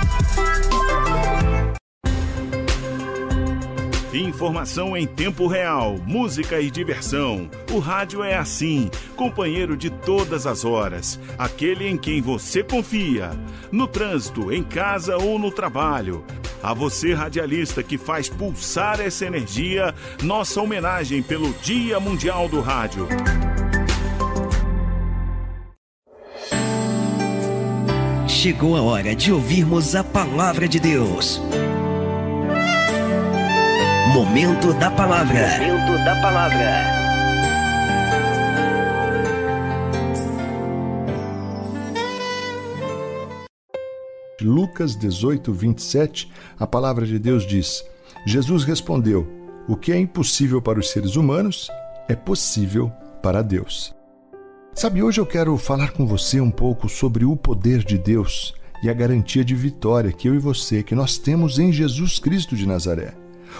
Informação em tempo real, música e diversão. O rádio é assim, companheiro de todas as horas, aquele em quem você confia. No trânsito, em casa ou no trabalho. A você, radialista, que faz pulsar essa energia, nossa homenagem pelo Dia Mundial do Rádio.
Chegou a hora de ouvirmos a palavra de Deus. Momento da palavra. Momento da palavra.
Lucas 18, 27, a palavra de Deus diz: Jesus respondeu: O que é impossível para os seres humanos é possível para Deus. Sabe, hoje eu quero falar com você um pouco sobre o poder de Deus e a garantia de vitória que eu e você, que nós temos em Jesus Cristo de Nazaré.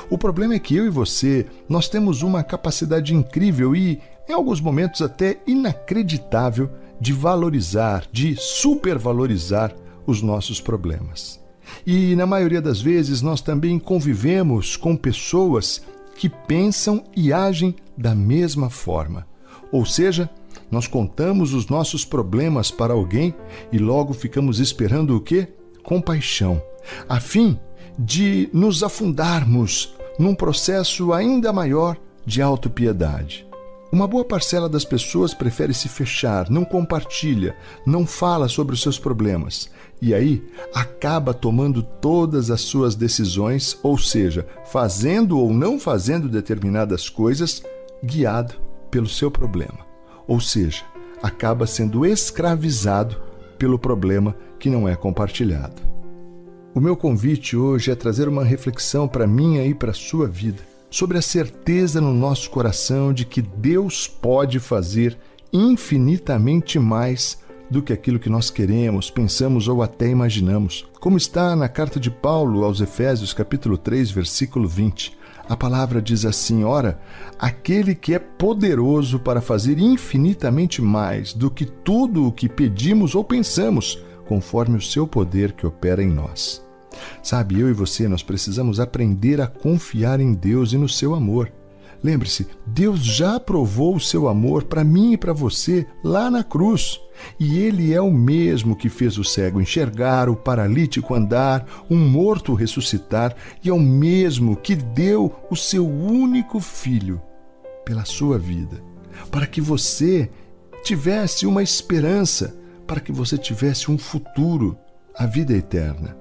O problema é que eu e você, nós temos uma capacidade incrível e, em alguns momentos até inacreditável, de valorizar, de supervalorizar os nossos problemas. E na maioria das vezes nós também convivemos com pessoas que pensam e agem da mesma forma. Ou seja, nós contamos os nossos problemas para alguém e logo ficamos esperando o quê? Compaixão, a fim de nos afundarmos num processo ainda maior de autopiedade. Uma boa parcela das pessoas prefere se fechar, não compartilha, não fala sobre os seus problemas e aí acaba tomando todas as suas decisões, ou seja, fazendo ou não fazendo determinadas coisas, guiado pelo seu problema. Ou seja, acaba sendo escravizado pelo problema que não é compartilhado. O meu convite hoje é trazer uma reflexão para minha e para sua vida sobre a certeza no nosso coração de que Deus pode fazer infinitamente mais do que aquilo que nós queremos, pensamos ou até imaginamos. Como está na carta de Paulo aos Efésios, capítulo 3, versículo 20. A palavra diz assim: Ora, aquele que é poderoso para fazer infinitamente mais do que tudo o que pedimos ou pensamos, conforme o seu poder que opera em nós. Sabe, eu e você, nós precisamos aprender a confiar em Deus e no seu amor. Lembre-se, Deus já provou o seu amor para mim e para você lá na cruz. E Ele é o mesmo que fez o cego enxergar, o paralítico andar, um morto ressuscitar, e é o mesmo que deu o seu único filho pela sua vida, para que você tivesse uma esperança, para que você tivesse um futuro, a vida eterna.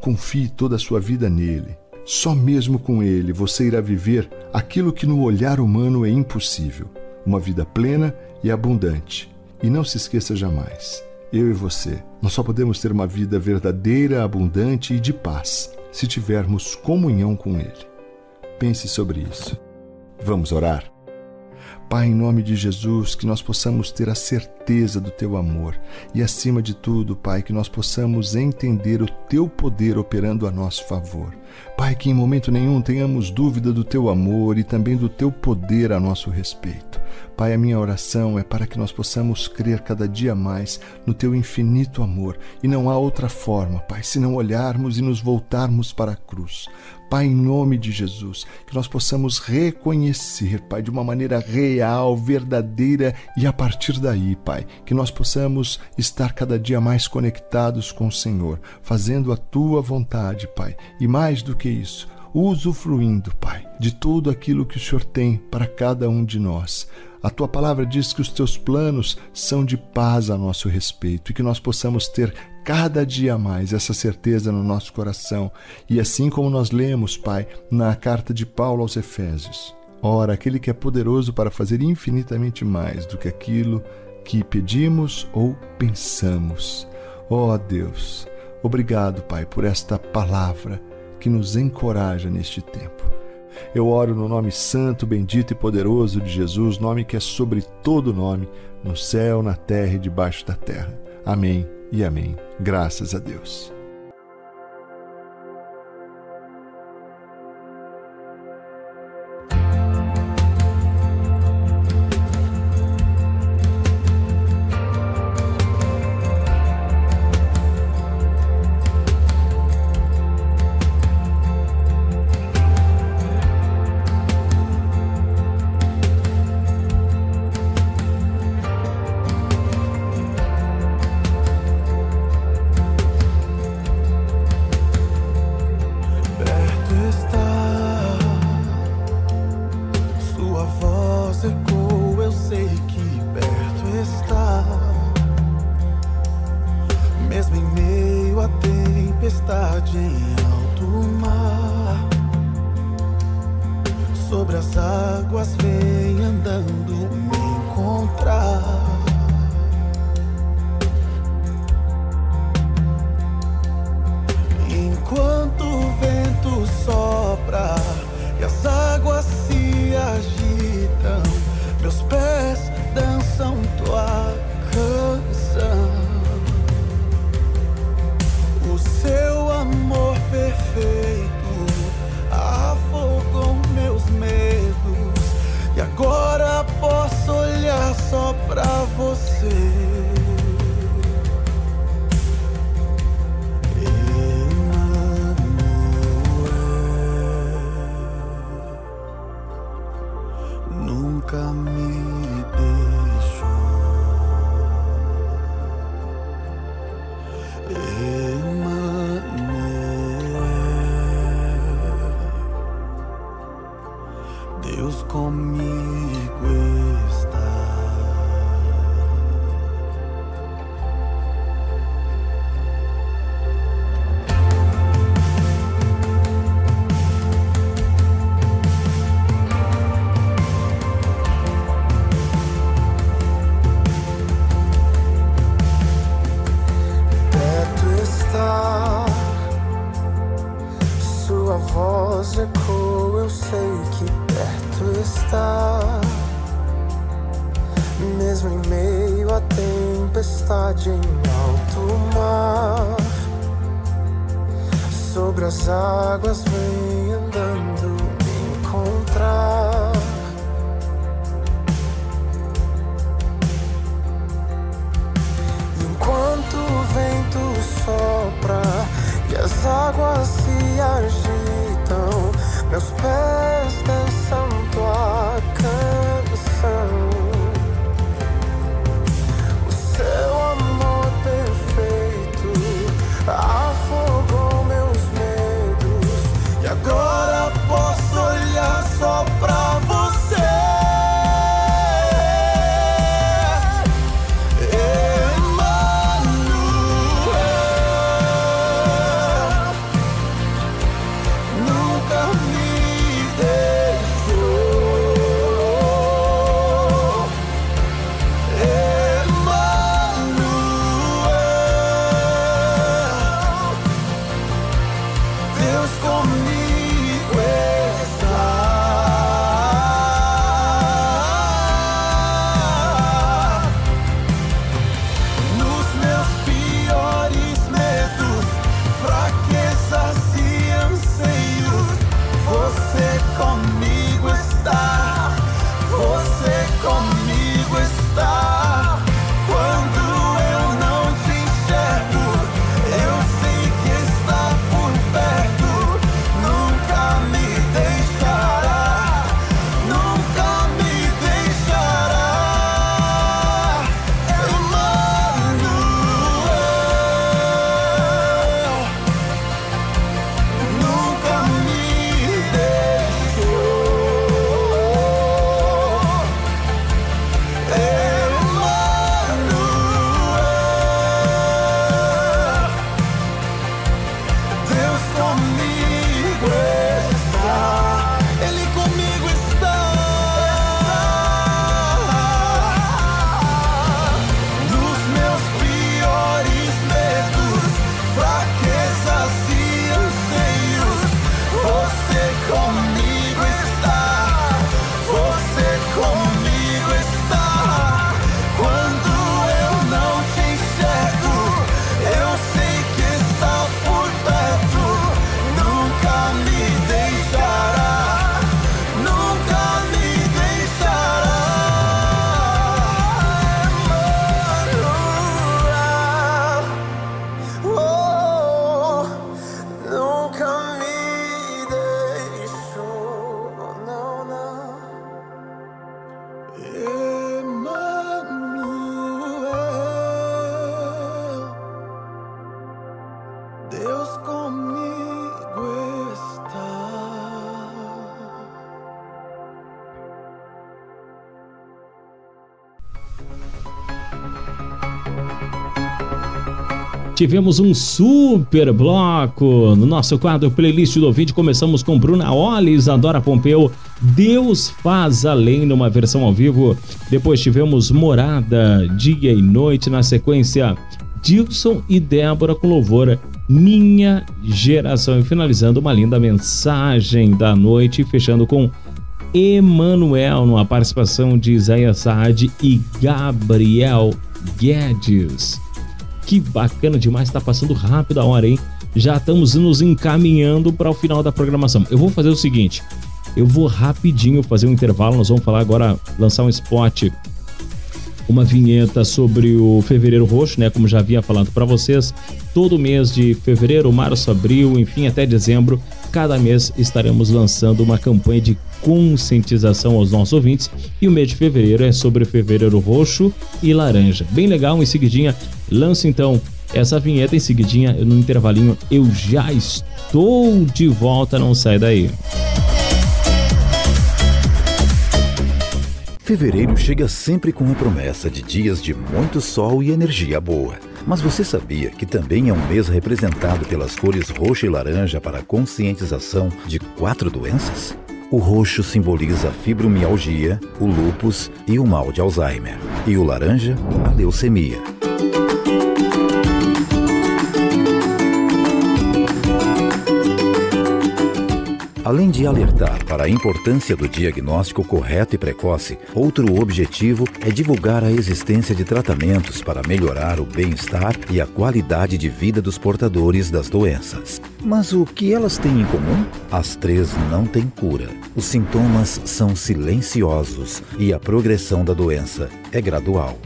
Confie toda a sua vida nele. Só mesmo com ele você irá viver aquilo que no olhar humano é impossível: uma vida plena e abundante. E não se esqueça jamais, eu e você, nós só podemos ter uma vida verdadeira, abundante e de paz se tivermos comunhão com Ele. Pense sobre isso. Vamos orar? Pai, em nome de Jesus, que nós possamos ter a certeza do teu amor e, acima de tudo, Pai, que nós possamos entender o teu poder operando a nosso favor. Pai, que em momento nenhum tenhamos dúvida do teu amor e também do teu poder a nosso respeito. Pai, a minha oração é para que nós possamos crer cada dia mais no teu infinito amor e não há outra forma, Pai, se não olharmos e nos voltarmos para a cruz. Pai, em nome de Jesus, que nós possamos reconhecer, Pai, de uma maneira real, verdadeira e a partir daí, Pai, que nós possamos estar cada dia mais conectados com o Senhor, fazendo a tua vontade, Pai, e mais do que isso, usufruindo, Pai, de tudo aquilo que o Senhor tem para cada um de nós. A tua palavra diz que os teus planos são de paz a nosso respeito e que nós possamos ter cada dia mais essa certeza no nosso coração. E assim como nós lemos, Pai, na carta de Paulo aos Efésios: Ora, aquele que é poderoso para fazer infinitamente mais do que aquilo que pedimos ou pensamos. Ó oh, Deus, obrigado, Pai, por esta palavra que nos encoraja neste tempo. Eu oro no nome santo, bendito e poderoso de Jesus, nome que é sobre todo nome, no céu, na terra e debaixo da terra. Amém e amém. Graças a Deus.
As águas vem andando
Tivemos um super bloco no nosso quadro Playlist do Ouvinte. Começamos com Bruna Ollis, Adora Pompeu, Deus Faz Além, numa versão ao vivo. Depois tivemos Morada, Dia e Noite. Na sequência, Dilson e Débora com louvor Minha Geração. E finalizando, uma linda mensagem da noite, fechando com Emanuel, numa participação de Isaías Saad e Gabriel Guedes. Que bacana demais, tá passando rápido a hora, hein? Já estamos nos encaminhando para o final da programação. Eu vou fazer o seguinte, eu vou rapidinho fazer um intervalo, nós vamos falar agora, lançar um spot, uma vinheta sobre o Fevereiro Roxo, né? Como já havia falado para vocês, todo mês de fevereiro, março, abril, enfim, até dezembro, cada mês estaremos lançando uma campanha de conscientização aos nossos ouvintes e o mês de fevereiro é sobre fevereiro roxo e laranja. Bem legal, em seguidinha, lanço então essa vinheta em seguidinha, no intervalinho, eu já estou de volta, não sai daí.
Fevereiro chega sempre com a promessa de dias de muito sol e energia boa. Mas você sabia que também é um mês representado pelas cores roxa e laranja para conscientização de quatro doenças? O roxo simboliza a fibromialgia, o lúpus e o mal de Alzheimer. E o laranja, a leucemia. Além de alertar para a importância do diagnóstico correto e precoce, outro objetivo é divulgar a existência de tratamentos para melhorar o bem-estar e a qualidade de vida dos portadores das doenças. Mas o que elas têm em comum? As três não têm cura. Os sintomas são silenciosos e a progressão da doença é gradual.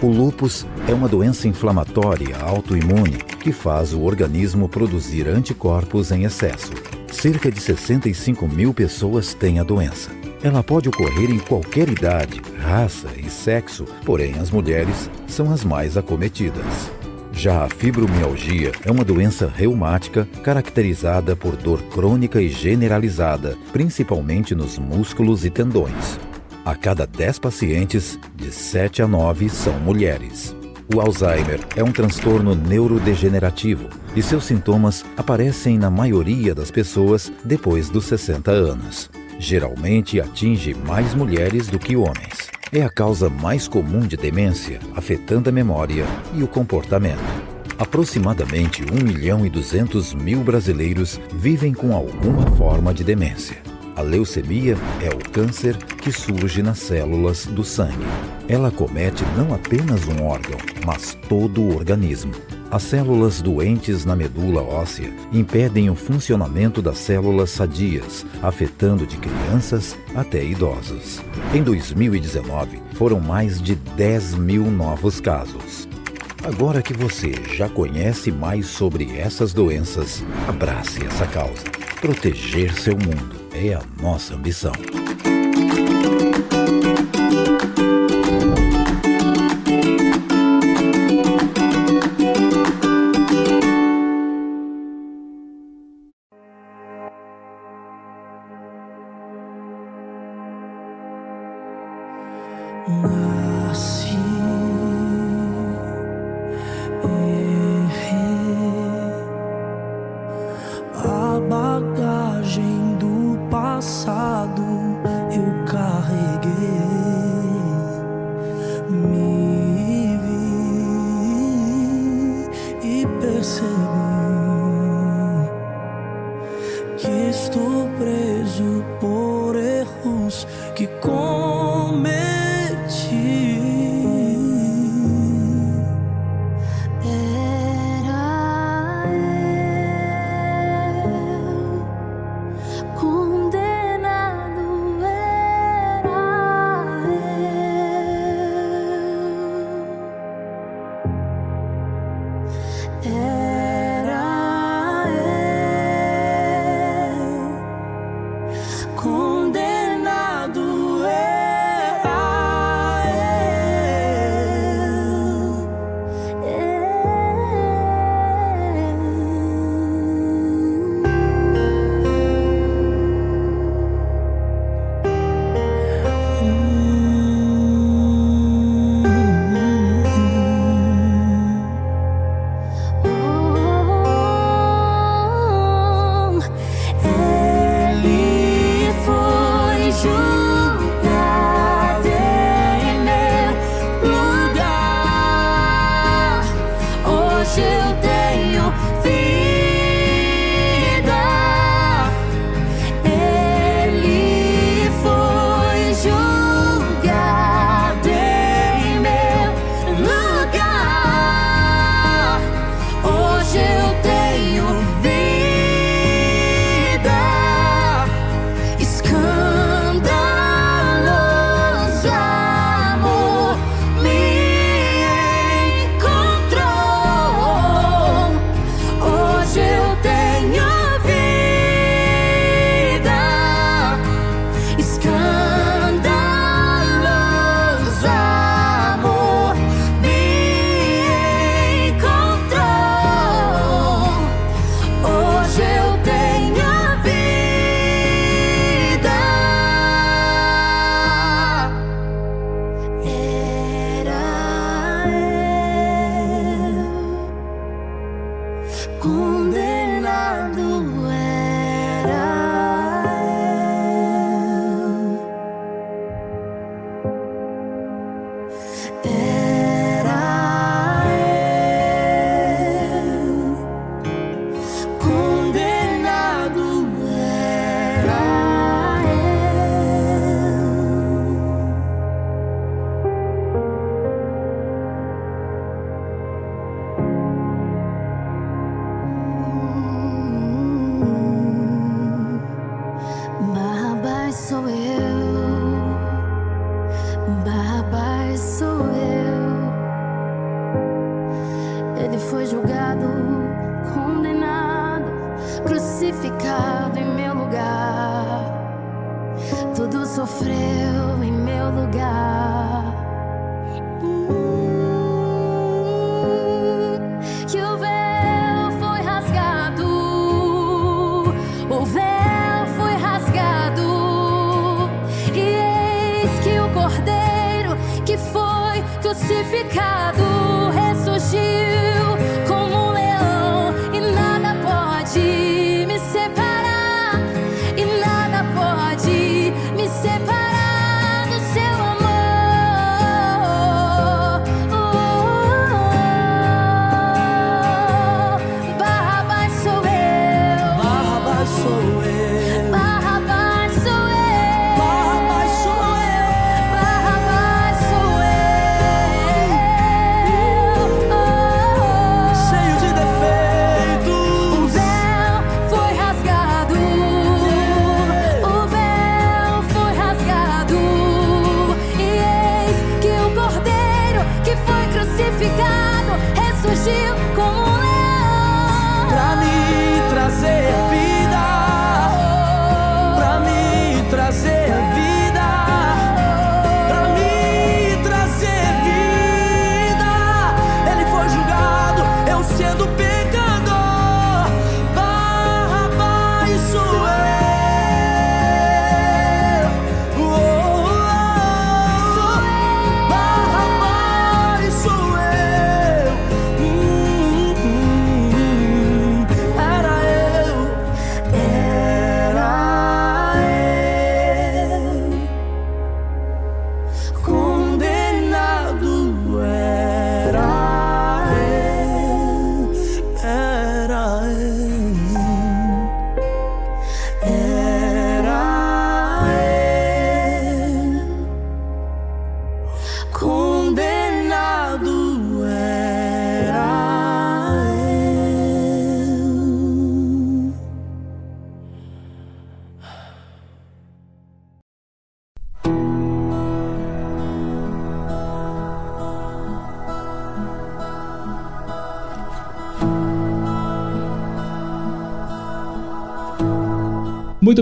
O lúpus é uma doença inflamatória autoimune que faz o organismo produzir anticorpos em excesso. Cerca de 65 mil pessoas têm a doença. Ela pode ocorrer em qualquer idade, raça e sexo, porém as mulheres são as mais acometidas. Já a fibromialgia é uma doença reumática caracterizada por dor crônica e generalizada, principalmente nos músculos e tendões. A cada 10 pacientes, de 7 a 9 são mulheres. O Alzheimer é um transtorno neurodegenerativo e seus sintomas aparecem na maioria das pessoas depois dos 60 anos. Geralmente atinge mais mulheres do que homens. É a causa mais comum de demência, afetando a memória e o comportamento. Aproximadamente 1 milhão e 200 mil brasileiros vivem com alguma forma de demência. A leucemia é o câncer que surge nas células do sangue. Ela comete não apenas um órgão, mas todo o organismo. As células doentes na medula óssea impedem o funcionamento das células sadias, afetando de crianças até idosos. Em 2019, foram mais de 10 mil novos casos. Agora que você já conhece mais sobre essas doenças, abrace essa causa. Proteger seu mundo é a nossa ambição.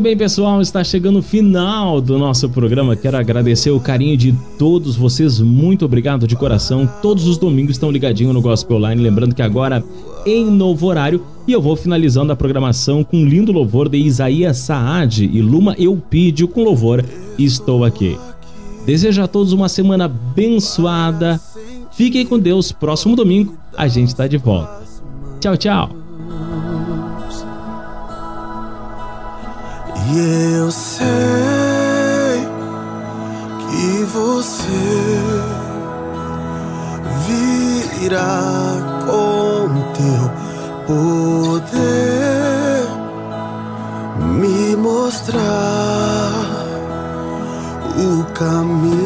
bem, pessoal, está chegando o final do nosso programa. Quero agradecer o carinho de todos vocês. Muito obrigado de coração. Todos os domingos estão ligadinhos no Gospel Online. Lembrando que agora em novo horário. E eu vou finalizando a programação com um lindo louvor de Isaías Saad e Luma Eupídio com louvor Estou Aqui. Desejo a todos uma semana abençoada. Fiquem com Deus. Próximo domingo a gente está de volta. Tchau, tchau.
E eu sei que você virá com teu poder me mostrar o caminho.